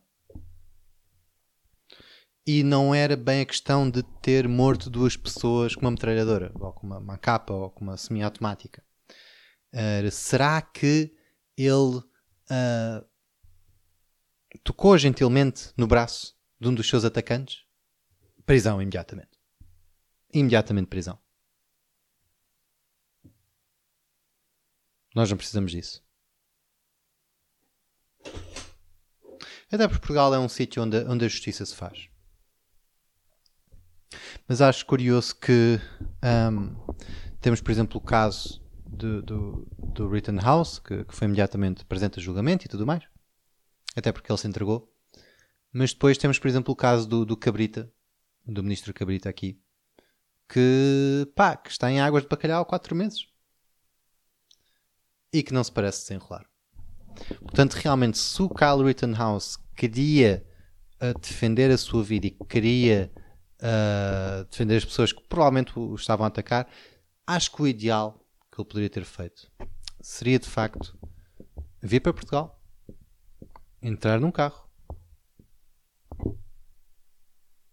E não era bem a questão de ter morto duas pessoas com uma metralhadora, ou com uma, uma capa, ou com uma semiautomática. Era, será que ele uh, tocou gentilmente no braço de um dos seus atacantes? Prisão imediatamente. Imediatamente prisão. Nós não precisamos disso. Até porque Portugal é um sítio onde, onde a justiça se faz. Mas acho curioso que um, temos, por exemplo, o caso do, do, do Rittenhouse, que, que foi imediatamente presente a julgamento e tudo mais, até porque ele se entregou. Mas depois temos, por exemplo, o caso do, do Cabrita, do ministro Cabrita aqui, que, pá, que está em águas de bacalhau há 4 meses. E que não se parece desenrolar. Portanto, realmente, se o Kyle Rittenhouse queria uh, defender a sua vida e queria uh, defender as pessoas que provavelmente o estavam a atacar, acho que o ideal que ele poderia ter feito seria de facto vir para Portugal, entrar num carro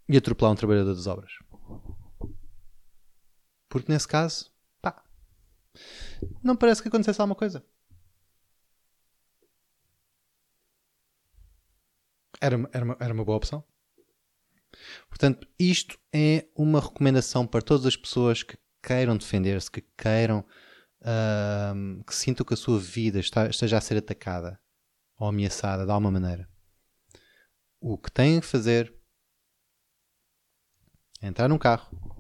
e atropelar um trabalhador das obras. Porque nesse caso, não parece que acontecesse alguma coisa. Era, era, uma, era uma boa opção. Portanto, isto é uma recomendação para todas as pessoas que queiram defender-se, que queiram uh, que sintam que a sua vida está, esteja a ser atacada ou ameaçada de alguma maneira. O que têm que fazer é entrar num carro.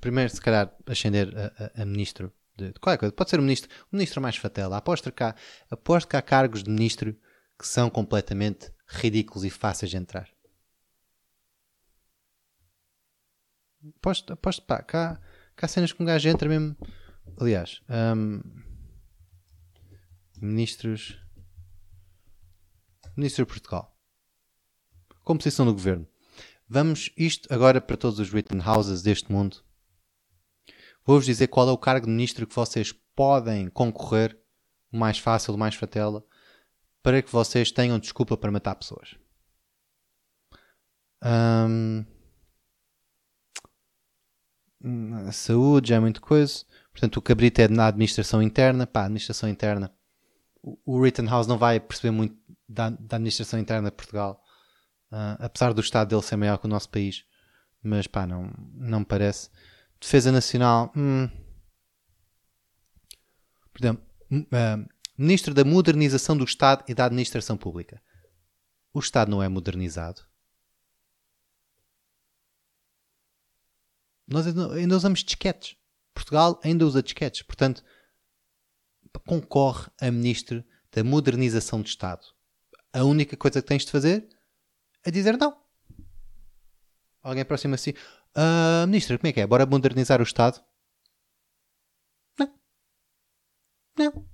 Primeiro, se calhar, ascender a, a, a ministro de, de qualquer coisa. Pode ser o ministro, o ministro mais fatela. Aposto que, há, aposto que há cargos de ministro que são completamente ridículos e fáceis de entrar. Aposto, aposto pá, cá, cá cenas que um gajo entra mesmo. Aliás, um, ministros. Ministro de Portugal. Composição do governo. Vamos, isto agora para todos os Rittenhouses deste mundo. Vou-vos dizer qual é o cargo de ministro que vocês podem concorrer, o mais fácil, o mais fatela, para que vocês tenham desculpa para matar pessoas. Saúde já é muita coisa. Portanto, o cabrito é na administração interna. Pá, administração interna. O, o Rittenhouse não vai perceber muito da, da administração interna de Portugal. Uh, apesar do Estado dele ser maior que o nosso país. Mas pá, não, não me parece. Defesa Nacional. Hum. Exemplo, uh, Ministro da Modernização do Estado e da Administração Pública. O Estado não é modernizado. Nós ainda usamos disquetes. Portugal ainda usa disquetes. Portanto, concorre a Ministro da Modernização do Estado. A única coisa que tens de fazer é dizer não. Alguém próximo assim. Uh, ministro, como é que é? Bora modernizar o Estado? Não. Não.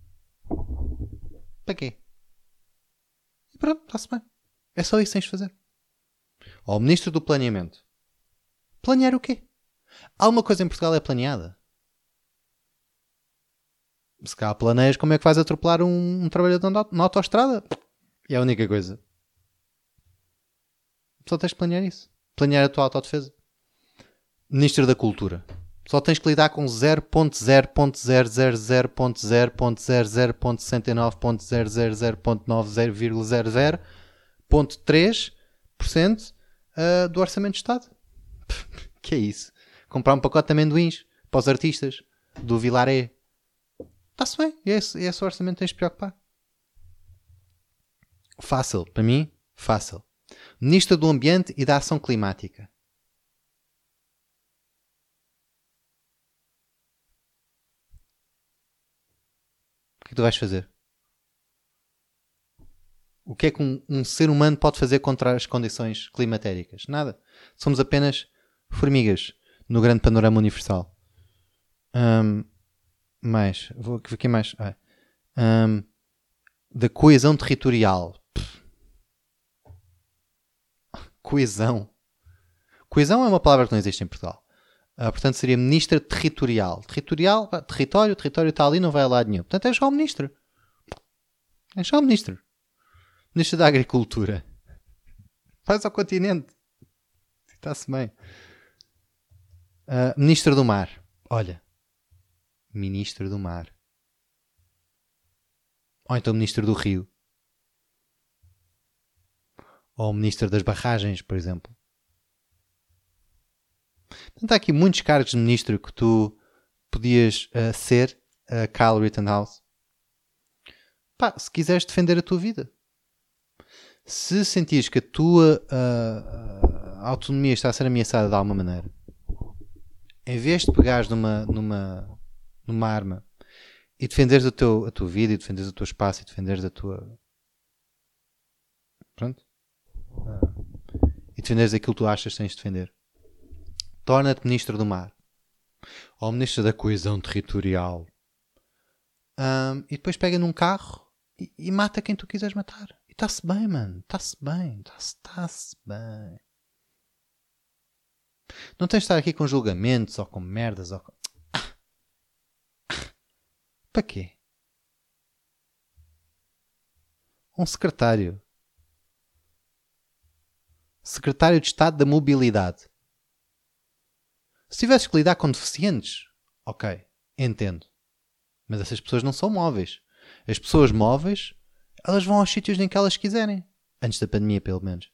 Para quê? E pronto, está-se bem. É só isso que tens de fazer. Ou o Ministro do Planeamento. Planear o quê? Alguma coisa em Portugal é planeada? Se cá planeias como é que vais atropelar um, um trabalhador na autoestrada? É a única coisa. Só tens de planear isso. Planear a tua autodefesa. Ministro da Cultura. Só tens que lidar com 0.0.000.000.000.90,00.3% uh, do Orçamento de Estado. que é isso? Comprar um pacote de amendoins para os artistas do Vilaré. Está-se bem. E esse, esse orçamento tens de preocupar. Fácil. Para mim, fácil. Ministro do Ambiente e da Ação Climática. O que é que tu vais fazer? O que é que um, um, ser humano pode fazer contra as condições climatéricas? Nada. Somos apenas formigas no grande panorama universal. Um, mais. Vou aqui mais. Ah, um, da coesão territorial. Pff. Coesão. Coesão é uma palavra que não existe em Portugal. Uh, portanto, seria ministra territorial. Territorial, território, território está ali, não vai a lado nenhum. Portanto, é só o ministro. É só o ministro. Ministro da Agricultura. Faz ao continente. Está-se bem. Uh, ministro do Mar. Olha. Ministro do Mar. Ou então Ministro do Rio. Ou Ministro das Barragens, por exemplo. Portanto, há aqui muitos cargos de ministro que tu podias uh, ser, uh, Kyle Rittenhouse. Pá, se quiseres defender a tua vida. Se sentires que a tua uh, autonomia está a ser ameaçada de alguma maneira, em vez de pegares numa, numa, numa arma e defenderes o teu, a tua vida e defenderes o teu espaço e defenderes a tua. Pronto. Uh, e defenderes aquilo que tu achas que tens de defender torna-te ministro do mar ou ministro da coesão territorial Um, e depois pega num carro e, e mata quem tu quiseres matar. E está-se bem, mano. Está-se bem. Está-se tá bem. Não tens de estar aqui com julgamentos ou com merdas ou com... Ah. Para quê? Um secretário. Secretário de Estado da Mobilidade. Se tivesses que lidar com deficientes, ok, entendo. Mas essas pessoas não são móveis. As pessoas móveis, elas vão aos sítios em que elas quiserem. Antes da pandemia, pelo menos.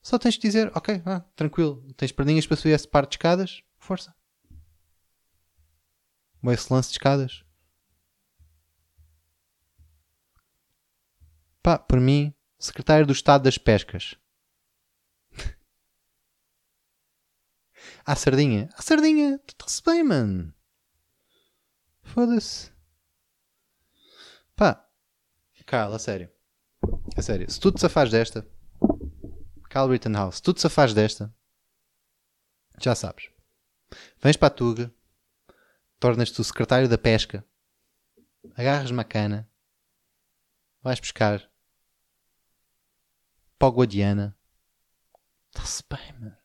Só tens que dizer, ok, ah, tranquilo, tens perninhas para subir esse par de escadas, força. Ou esse lance de escadas. Pá, por mim, secretário do Estado das Pescas. À sardinha. À sardinha. Tu está-se bem, mano. Foda-se. Pá. Cala, a sério. A sério. Se tu te safaz desta. Cal Rittenhouse. Se tu te safaz desta. Já sabes. Vens para a Tuga. Tornas-te o secretário da pesca. Agarras uma cana. Vais pescar. Para o Guadiana. Está-se bem, mano.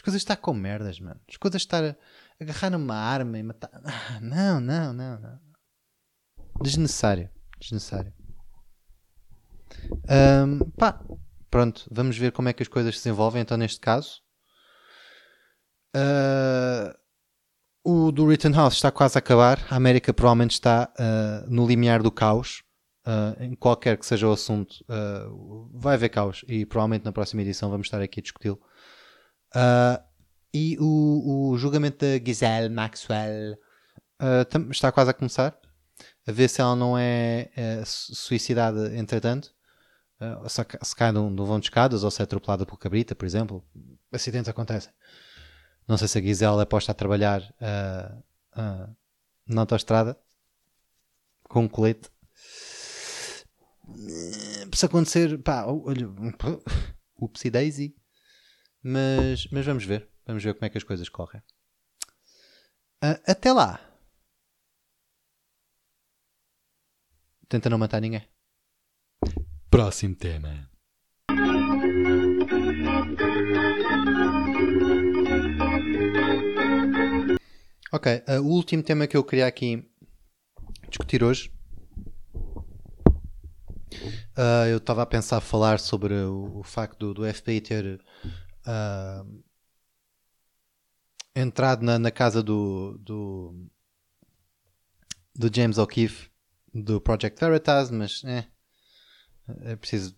As coisas estão com merdas, mano. As coisas estar a agarrar numa arma e matar. Ah, não, não, não, não. Desnecessário. Desnecessário. Um, pá, pronto. Vamos ver como é que as coisas se desenvolvem. Então, neste caso, uh, o do Rittenhouse está quase a acabar. A América provavelmente está uh, no limiar do caos. Uh, em qualquer que seja o assunto, vai haver caos. E provavelmente na próxima edição vamos estar aqui a discuti-lo. Uh, e o, o, julgamento da Giselle Maxwell uh, está quase a começar. A ver se ela não é, é suicidada entretanto. Uh, se, se cai de um, vão de escadas ou se é atropelada por cabrita, por exemplo. Acidentes acontecem. Não sei se a Giselle é posta a trabalhar na autostrada com um colete. Se acontecer, pá, olha, upsi daisy. Mas, mas vamos ver. Vamos ver como é que as coisas correm. Uh, até lá. Tenta não matar ninguém. Próximo tema. Ok, uh, o último tema que eu queria aqui discutir hoje. Uh, eu estava a pensar falar sobre o, o facto do, do FBI ter uh, entrado na, na casa do, do, do, James O'Keefe do Project Veritas, mas é, é preciso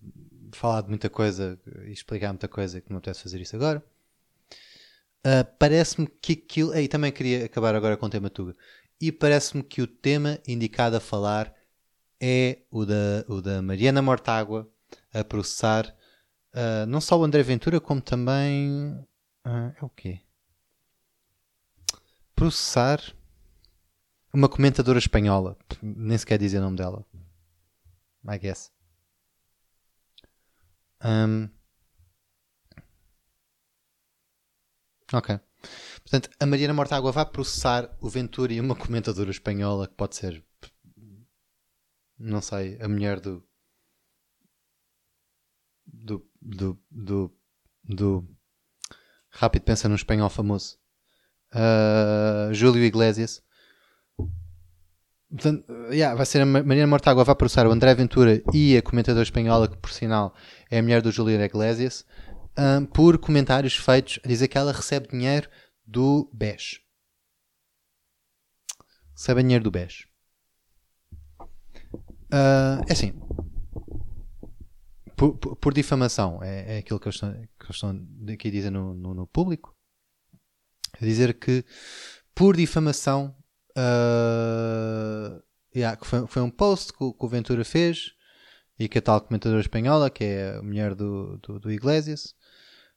falar de muita coisa e explicar muita coisa que não apetece fazer isso agora. Uh, parece-me que aquilo. E também queria acabar agora com o tema Tuga. E parece-me que o tema indicado a falar é o da, o da Mariana Mortágua a processar Uh, não só o André Ventura, como também. Uh, é o quê? Processar uma comentadora espanhola. Nem sequer dizer o nome dela. I guess. Um, ok. Portanto, a Mariana Mortágua vai processar o Ventura e uma comentadora espanhola que pode ser. Não sei, a mulher do. Do do, do, do rápido pensa num espanhol famoso. Uh, Júlio Iglesias. Portanto, yeah, vai ser a Mariana Mortágua vai processar o André Ventura e a comentadora espanhola que por sinal é a mulher do Júlio Iglesias uh, por comentários feitos a dizer que ela recebe dinheiro do BES. Recebe dinheiro do BES. Uh, é assim por, por, por, difamação, é, é aquilo que eles estão, que aqui a dizer no, no, no público. É dizer que por difamação, uh, yeah, que foi, foi um post que, que, o Ventura fez e que a tal comentadora espanhola, que é a mulher do, do, do Iglesias,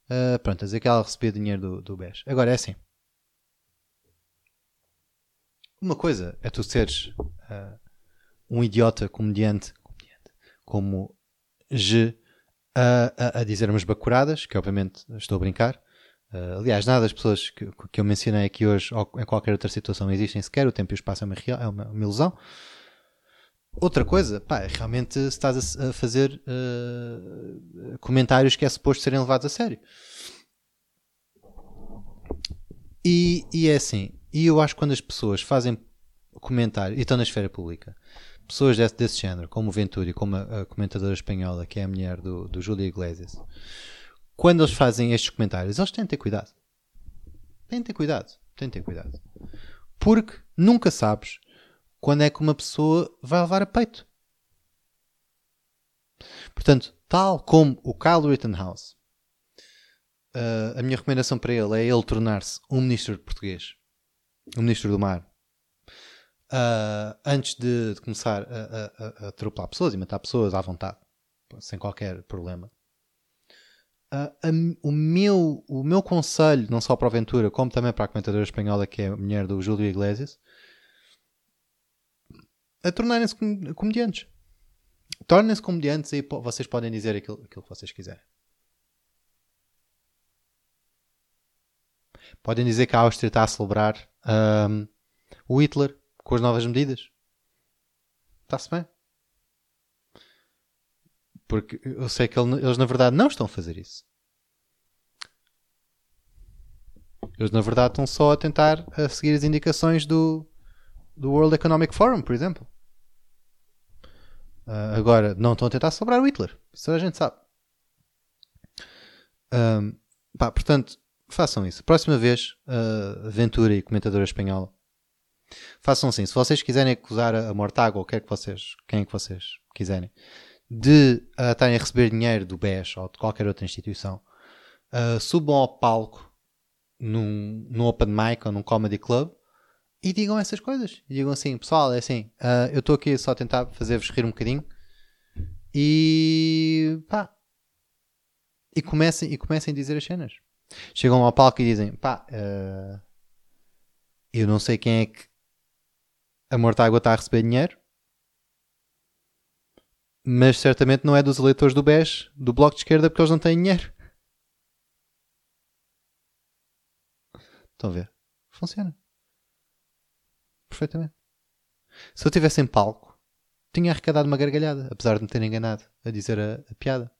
uh, pronto, a dizer que ela recebia dinheiro do, do BES. Agora é assim. Uma coisa é tu seres uh, um idiota comediante, comediante como G a, a, a dizer umas bacuradas, que obviamente estou a brincar. Uh, aliás, nada das pessoas que, que eu mencionei aqui hoje ou em qualquer outra situação existem sequer. O tempo e o espaço é uma, é uma, uma ilusão. Outra coisa, pá, é realmente estás a, a fazer uh, comentários que é suposto serem levados a sério. E, e é assim, e eu acho que quando as pessoas fazem comentário, e estão na esfera pública, pessoas desse, desse género, como o Venturi, como a, a, comentadora espanhola, que é a mulher do, do Júlio Iglesias, quando eles fazem estes comentários, eles têm de ter cuidado. Têm de ter cuidado. Têm de ter cuidado. Porque nunca sabes quando é que uma pessoa vai levar a peito. Portanto, tal como o Kyle Rittenhouse, uh, a minha recomendação para ele é ele tornar-se um ministro português, um ministro do mar, uh, antes de, de começar a, a, a, atropelar pessoas e matar pessoas à vontade, sem qualquer problema. Uh, o, meu, o meu conselho, não só para a Aventura, como também para a comentadora espanhola, que é a mulher do Júlio Iglesias, a tornarem-se comediantes. Tornem-se comediantes e vocês podem dizer aquilo, aquilo que vocês quiserem. Podem dizer que a Áustria está a celebrar um, o Hitler com as novas medidas. Está-se bem. Porque eu sei que eles na verdade não estão a fazer isso. Eles na verdade estão só a tentar a seguir as indicações do, do World Economic Forum, por exemplo. Uh, agora, não estão a tentar sobrar o Hitler. Isso a gente sabe. Um, pá, portanto, façam isso. Próxima vez, uh, Ventura e comentadora espanhola, façam assim. Se vocês quiserem acusar a Mortágua ou quer que vocês, quem é que vocês quiserem, de uh, estarem a receber dinheiro do BES ou de qualquer outra instituição, uh, subam ao palco num, num open mic ou num comedy club e digam essas coisas. Digam assim, pessoal, é assim, uh, eu estou aqui só a tentar fazer-vos rir um bocadinho e pá. E comecem, e comecem a dizer as cenas. Chegam ao palco e dizem, pá, uh, eu não sei quem é que a Mortágua está a receber dinheiro, mas certamente não é dos eleitores do BES, do Bloco de Esquerda, porque eles não têm dinheiro. Estão a ver? Funciona perfeitamente. Se eu tivesse em palco, tinha arrecadado uma gargalhada, apesar de me ter enganado a dizer a, a piada.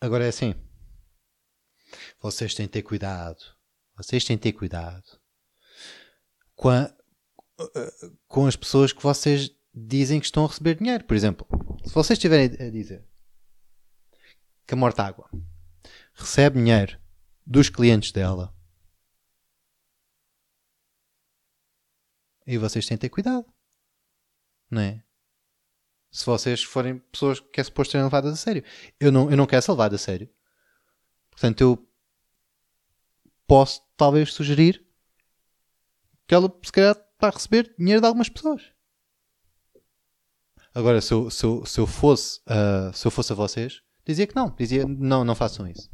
Agora é assim. Vocês têm de ter cuidado. Vocês têm de ter cuidado com, a, com as pessoas que vocês dizem que estão a receber dinheiro. Por exemplo, se vocês estiverem a dizer que a Mortágua recebe dinheiro dos clientes dela E vocês têm de ter cuidado. Não é? Se vocês forem pessoas que é suposto serem levadas a sério. Eu não, eu não quero ser levado a sério. Portanto, eu posso talvez sugerir que ela se calhar está a receber dinheiro de algumas pessoas. Agora, se eu, se eu, se eu fosse uh, se eu fosse a vocês, dizia que não. Dizia, não, não façam isso.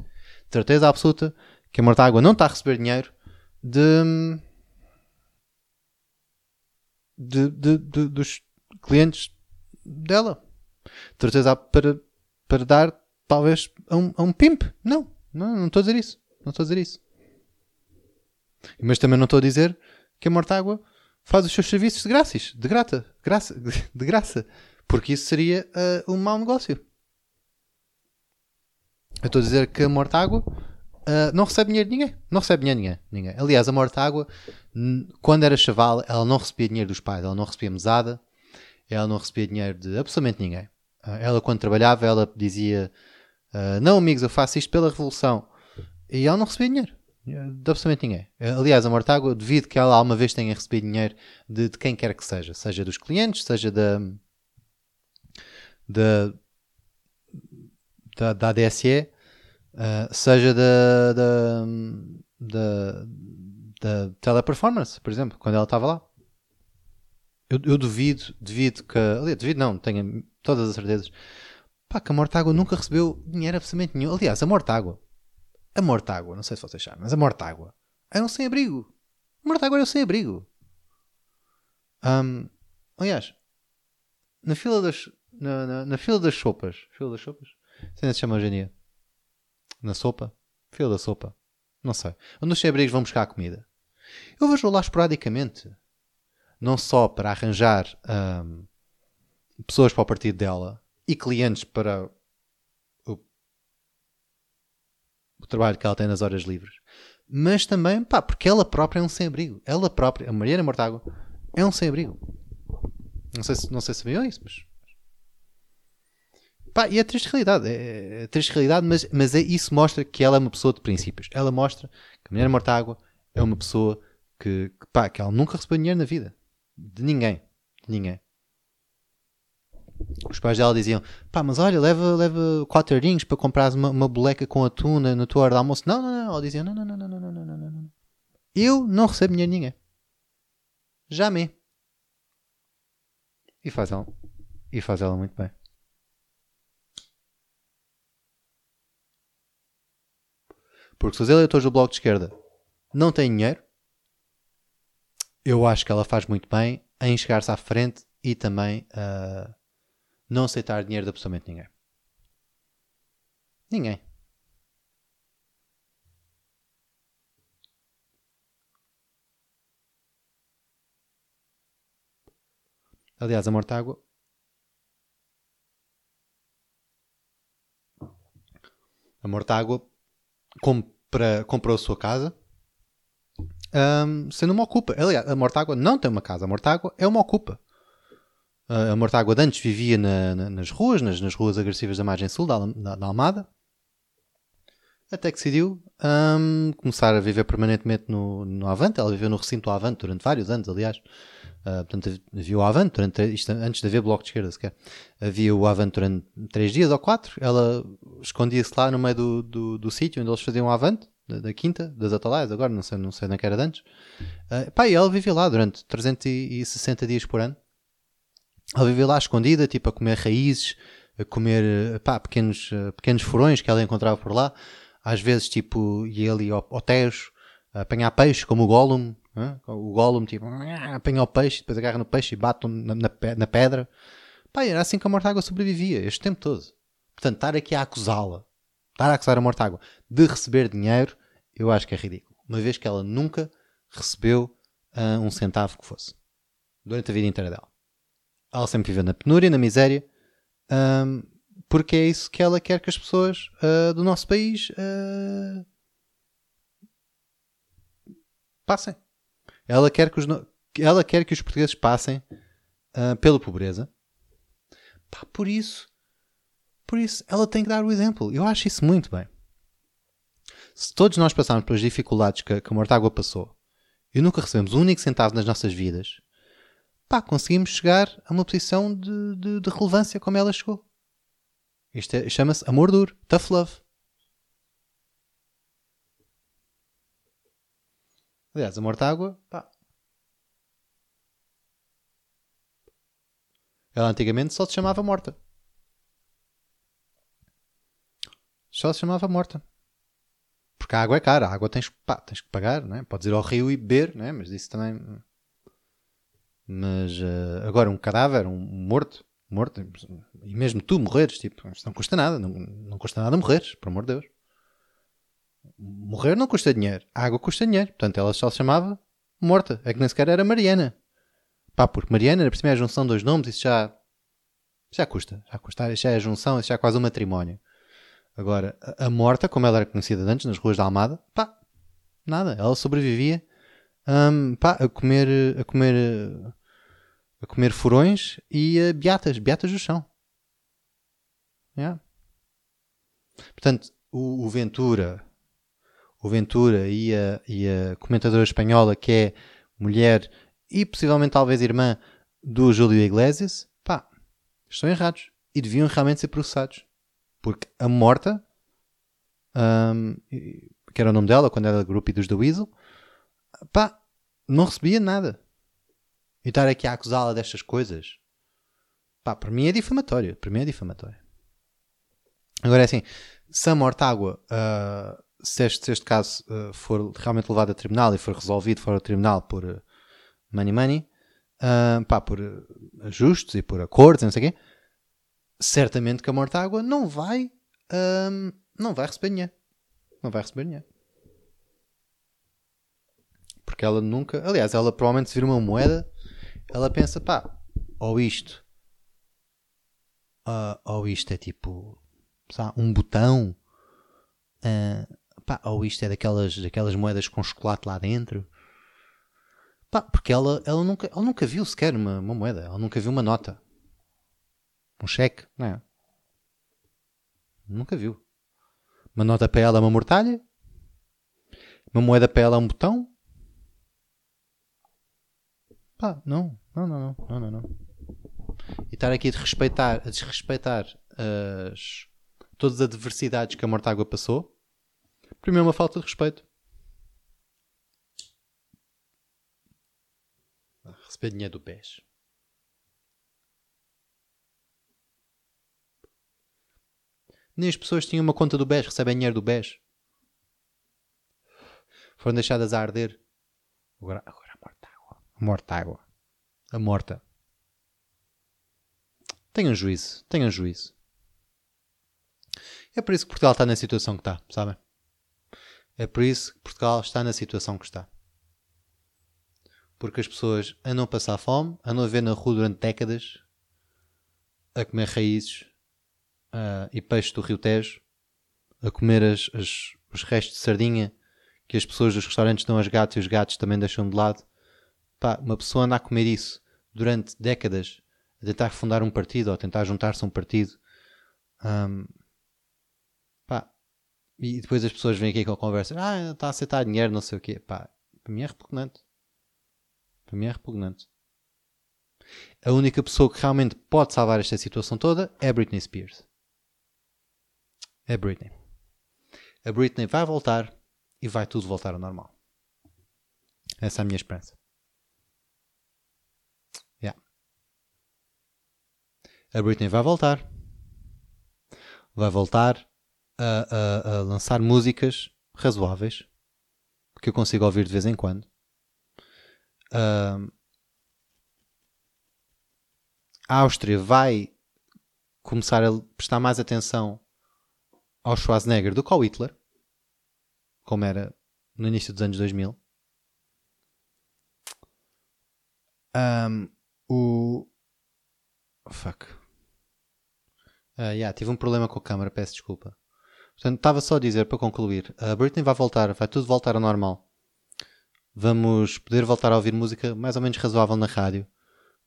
Certeza absoluta que a Mortágua não está a receber dinheiro de de, de, de, dos clientes dela. De certeza para, para dar, talvez, a um, a um pimp. Não, não, não estou a dizer isso. Não estou a dizer isso. Mas também não estou a dizer que a Mortágua faz os seus serviços de graças, de grata, graça, de graça, porque isso seria uh, um mau negócio. Eu estou a dizer que a Mortágua uh, não recebe dinheiro de ninguém. Não recebe dinheiro de ninguém. Aliás, a Mortágua, quando era chaval, ela não recebia dinheiro dos pais, ela não recebia mesada, ela não recebia dinheiro de absolutamente ninguém. Uh, ela, quando trabalhava, ela dizia: Não, amigos, eu faço isto pela revolução. E ela não recebia dinheiro. De absolutamente ninguém. Aliás, a Mortágua, devido que ela alguma vez tenha recebido dinheiro de, de quem quer que seja, seja dos clientes, seja da, da, da, da ADSE, uh, seja da, da, da, da teleperformance, por exemplo, quando ela estava lá. Eu, eu duvido, duvido que. Aliás, duvido não, tenho todas as certezas. Pá, que a Mortágua nunca recebeu dinheiro absolutamente nenhum. Aliás, a Mortágua. A Mortágua, não sei se vocês sabem, mas a Mortágua era um sem-abrigo. A Mortágua era um sem-abrigo. Um, aliás, na fila das. Na, na, na, fila das sopas. Fila das sopas? Se ainda se chama hoje em dia. Na sopa? Fila da sopa. Não sei. Onde os sem-abrigos vão buscar a comida. Eu vejo lá esporadicamente. não só para arranjar um, pessoas para o partido dela e clientes para o, o trabalho que ela tem nas horas livres, mas também, pá, porque ela própria é um sem-abrigo. Ela própria, a Mariana Mortágua, é um sem-abrigo. Não sei se, não sei se viu isso, mas. Pá, e é triste realidade. É, é triste realidade, mas, mas é, isso mostra que ela é uma pessoa de princípios. Ela mostra que a Mariana Mortágua é uma pessoa que, que, pá, que ela nunca recebeu dinheiro na vida. De ninguém. De ninguém os pais dela diziam: pá, mas olha, leva, leva quatro arinhos para comprar uma, uma boleca com atum na, na tua hora de almoço. Não, não, não. Ela dizia: não, não, não, não, não, não, não, não. Eu não recebo dinheiro de ninguém. Jamais. E faz ela, e faz ela muito bem. Porque se os eleitores do Bloco de Esquerda não têm dinheiro, eu acho que ela faz muito bem em chegar-se à frente e também. Uh, não aceitar dinheiro de absolutamente ninguém. Ninguém. Aliás, a Mortágua a Mortágua compra, comprou a sua casa um, sendo uma ocupa. Aliás, a Mortágua não tem uma casa. A Mortágua é uma ocupa. Uh, a Mortágua de antes vivia na, na, nas ruas, nas, nas, ruas agressivas da margem sul da, da, da Almada. Até que decidiu um, começar a viver permanentemente no, no Avante. Ela viveu no recinto do Avante durante vários anos, aliás. Uh, portanto, havia o Avante durante, antes de haver bloco de esquerda sequer. Havia o Avante durante três dias ou quatro. Ela escondia-se lá no meio do, do, do sítio onde eles faziam o Avante da, da, quinta, das atalaias, agora não sei, não sei na que era de antes. Uh, pá, e ela vivia lá durante 360 dias por ano. Ela vivia lá escondida, tipo a comer raízes, a comer pá, pequenos, uh, pequenos furões que ela encontrava por lá. Às vezes, tipo, ia ali ao, ao Tejo, apanhar peixe, como o Gollum. O Gollum, tipo, apanha o peixe, depois agarra no peixe e bate na, na, na pedra. Pá, era assim que a Mortágua sobrevivia, este tempo todo. Portanto, estar aqui a acusá-la estar a acusar a Mortágua de receber dinheiro, eu acho que é ridículo. Uma vez que ela nunca recebeu uh, um centavo que fosse. Durante a vida inteira dela. Ela sempre viveu na penúria, na miséria, um, porque é isso que ela quer que as pessoas uh, do nosso país uh, passem. Ela quer que os, no... ela quer que os portugueses passem pela pobreza. Pá, por isso por isso, ela tem que dar o exemplo. Eu acho isso muito bem. Se todos nós passarmos pelas dificuldades que, que a Mortágua passou e nunca recebemos um único centavo nas nossas vidas, pá, conseguimos chegar a uma posição de, de, de relevância como ela chegou. Isto é, chama-se amor duro, tough love. Aliás, a Mortágua, pá. Ela antigamente só se chamava morta. só se chamava morta. Porque a água é cara, a água tens, pá, tens que pagar, não é? podes ir ao rio e beber, não é? mas isso também. Mas uh, agora, um cadáver, um morto, morto, e mesmo tu morreres, tipo, isso não custa nada, não, não custa nada morreres, por amor de Deus. Morrer não custa dinheiro, a água custa dinheiro, portanto ela só se chamava morta, é que nem sequer era Mariana. Pá, porque Mariana era por cima é a junção de dois nomes, isso já. já custa, já custa, já é a junção, isso já é quase um matrimónio. Agora, a morta, como ela era conhecida antes, nas ruas da Almada, pá, nada. Ela sobrevivia um, pá, a comer, a comer, a comer furões e a beatas, beatas do chão. Yeah. Portanto, o, o, Ventura, o Ventura e a, e a comentadora espanhola que é mulher e possivelmente talvez irmã do Júlio Iglesias, pá, estão errados e deviam realmente ser processados. Porque a Morta, um, que era o nome dela quando era grupo dos The Weasel, pá, não recebia nada. E estar aqui a acusá-la destas coisas, pá, para mim é difamatório. Para mim é difamatório. Agora é assim, se a Mortágua, uh, se, este, se este caso uh, for realmente levado a tribunal e for resolvido fora do tribunal por uh, money money, uh, pá, por ajustes e por acordos não sei o quê, certamente que a Mortágua não vai, não vai receber dinheiro. Não vai receber dinheiro. Porque ela nunca. Aliás, ela provavelmente se vir uma moeda, ela pensa, pá, ou isto, uh, ou isto é tipo, sabe, um botão, uh, pá, ou isto é daquelas, daquelas moedas com chocolate lá dentro. Pá, porque ela, ela, nunca, ela nunca viu sequer uma, uma moeda, ela nunca viu uma nota. Um cheque, não é? Nunca viu. Uma nota para ela é uma mortalha. Uma moeda para ela é um botão. Pá, não, não, não, não, não, não. E estar aqui a desrespeitar, a desrespeitar as, todas as adversidades que a Mortágua passou, primeiro é uma falta de respeito. Receber dinheiro do pés. Nem as pessoas tinham uma conta do BES, recebem dinheiro do BES. Foram deixadas a arder. Agora, morta água. A morta. Tenham juízo. Tenham juízo. É por isso que Portugal está na situação que está, sabem? É por isso que Portugal está na situação que está. Porque as pessoas andam a passar fome, andam a ver na rua durante décadas, a comer raízes, uh, e peixe do Rio Tejo, a comer as, as, os restos de sardinha que as pessoas dos restaurantes dão aos gatos e os gatos também deixam de lado. Pá, uma pessoa anda a comer isso durante décadas, a tentar fundar um partido ou a tentar juntar-se a um partido. Um, pá, e depois as pessoas vêm aqui com a conversa, ah, está a aceitar dinheiro, não sei o quê. Pá, para mim é repugnante. Para mim é repugnante. A única pessoa que realmente pode salvar esta situação toda é Britney Spears a Britney. A Britney vai voltar e vai tudo voltar ao normal. Essa é a minha esperança. Yeah. A Britney vai voltar. Vai voltar a, a, a lançar músicas razoáveis que eu consigo ouvir de vez em quando. Uh, a Áustria vai começar a prestar mais atenção ao Schwarzenegger do que ao Hitler, como era no início dos anos 2000. Um, o. Fuck. Uh, yeah, tive um problema com a câmera, peço desculpa. Portanto, estava só a dizer para concluir: a Britney vai voltar, vai tudo voltar ao normal. Vamos poder voltar a ouvir música mais ou menos razoável na rádio.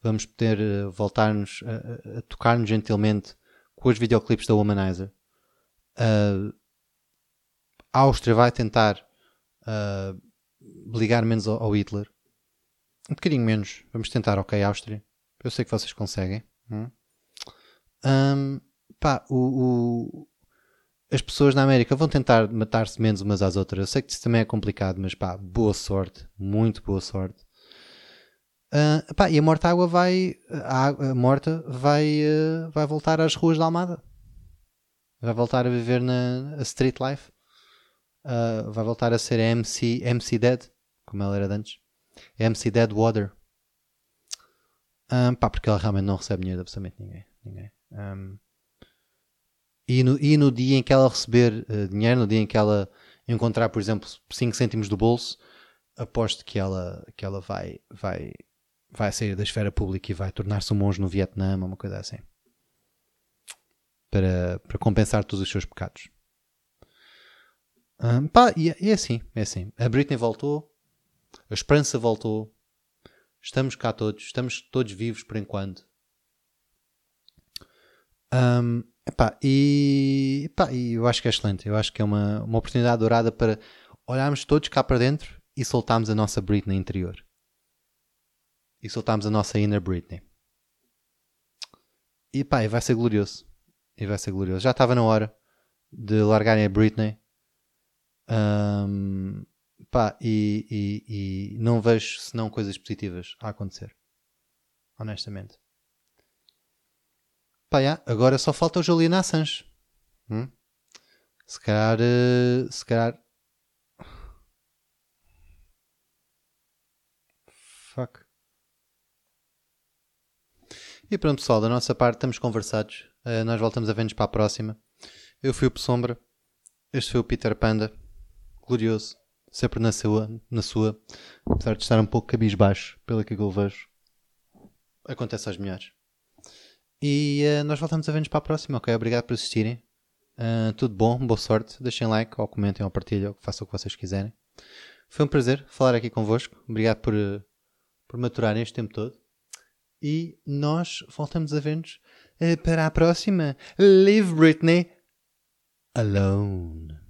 Vamos poder uh, voltar-nos a, a tocar-nos gentilmente com os videoclipes da Womanizer uh, a Áustria vai tentar uh, ligar menos ao, ao, Hitler. Um bocadinho menos. Vamos tentar, ok, Áustria. Eu sei que vocês conseguem. Hum? Um, pá, o, o, as pessoas na América vão tentar matar-se menos umas às outras. Eu sei que isso também é complicado, mas pá, boa sorte. Muito boa sorte. Uh, pá, e a Morta Água vai. A, a Morta vai, uh, vai voltar às ruas da Almada vai voltar a viver na street life, uh, vai voltar a ser MC, MC Dead, como ela era antes, MC Dead Water. Um, pá, porque ela realmente não recebe dinheiro de absolutamente ninguém. ninguém. Um, e, no, e no dia em que ela receber uh, dinheiro, no dia em que ela encontrar, por exemplo, 5 cêntimos do bolso, aposto que ela, que ela vai, vai, vai sair da esfera pública e vai tornar-se um monge no Vietnã, uma coisa assim para, para compensar todos os seus pecados. Um, pá, e, é, e é assim, é assim. A Britney voltou, a esperança voltou, estamos cá todos, estamos todos vivos por enquanto. Um, epá, e, epá, e eu acho que é excelente. Eu acho que é uma, uma oportunidade dourada para olharmos todos cá para dentro e soltarmos a nossa Britney interior. E soltarmos a nossa inner Britney. E pá, vai ser glorioso e vai ser glorioso. Já estava na hora de largarem a Britney. Um, pá, e, e, e, não vejo senão coisas positivas a acontecer. Honestamente. Pá, yeah, agora só falta o Juliana Assange. Hum? Se calhar. Uh, se calhar. Fuck. E pronto, pessoal, da nossa parte estamos conversados. Uh, nós voltamos a ver-nos para a próxima. Eu fui o Pessombra. Este foi o Peter Panda. Glorioso. Sempre na sua, na sua. Apesar de estar um pouco cabisbaixo, pelo que eu vejo. Acontece aos melhores. E uh, nós voltamos a ver-nos para a próxima, ok? Obrigado por assistirem. Uh, tudo bom, boa sorte. Deixem like, ou comentem, ou partilhem, ou façam o que vocês quiserem. Foi um prazer falar aqui convosco. Obrigado por, por maturarem este tempo todo. E nós voltamos a ver-nos para a próxima. Leave Britney alone.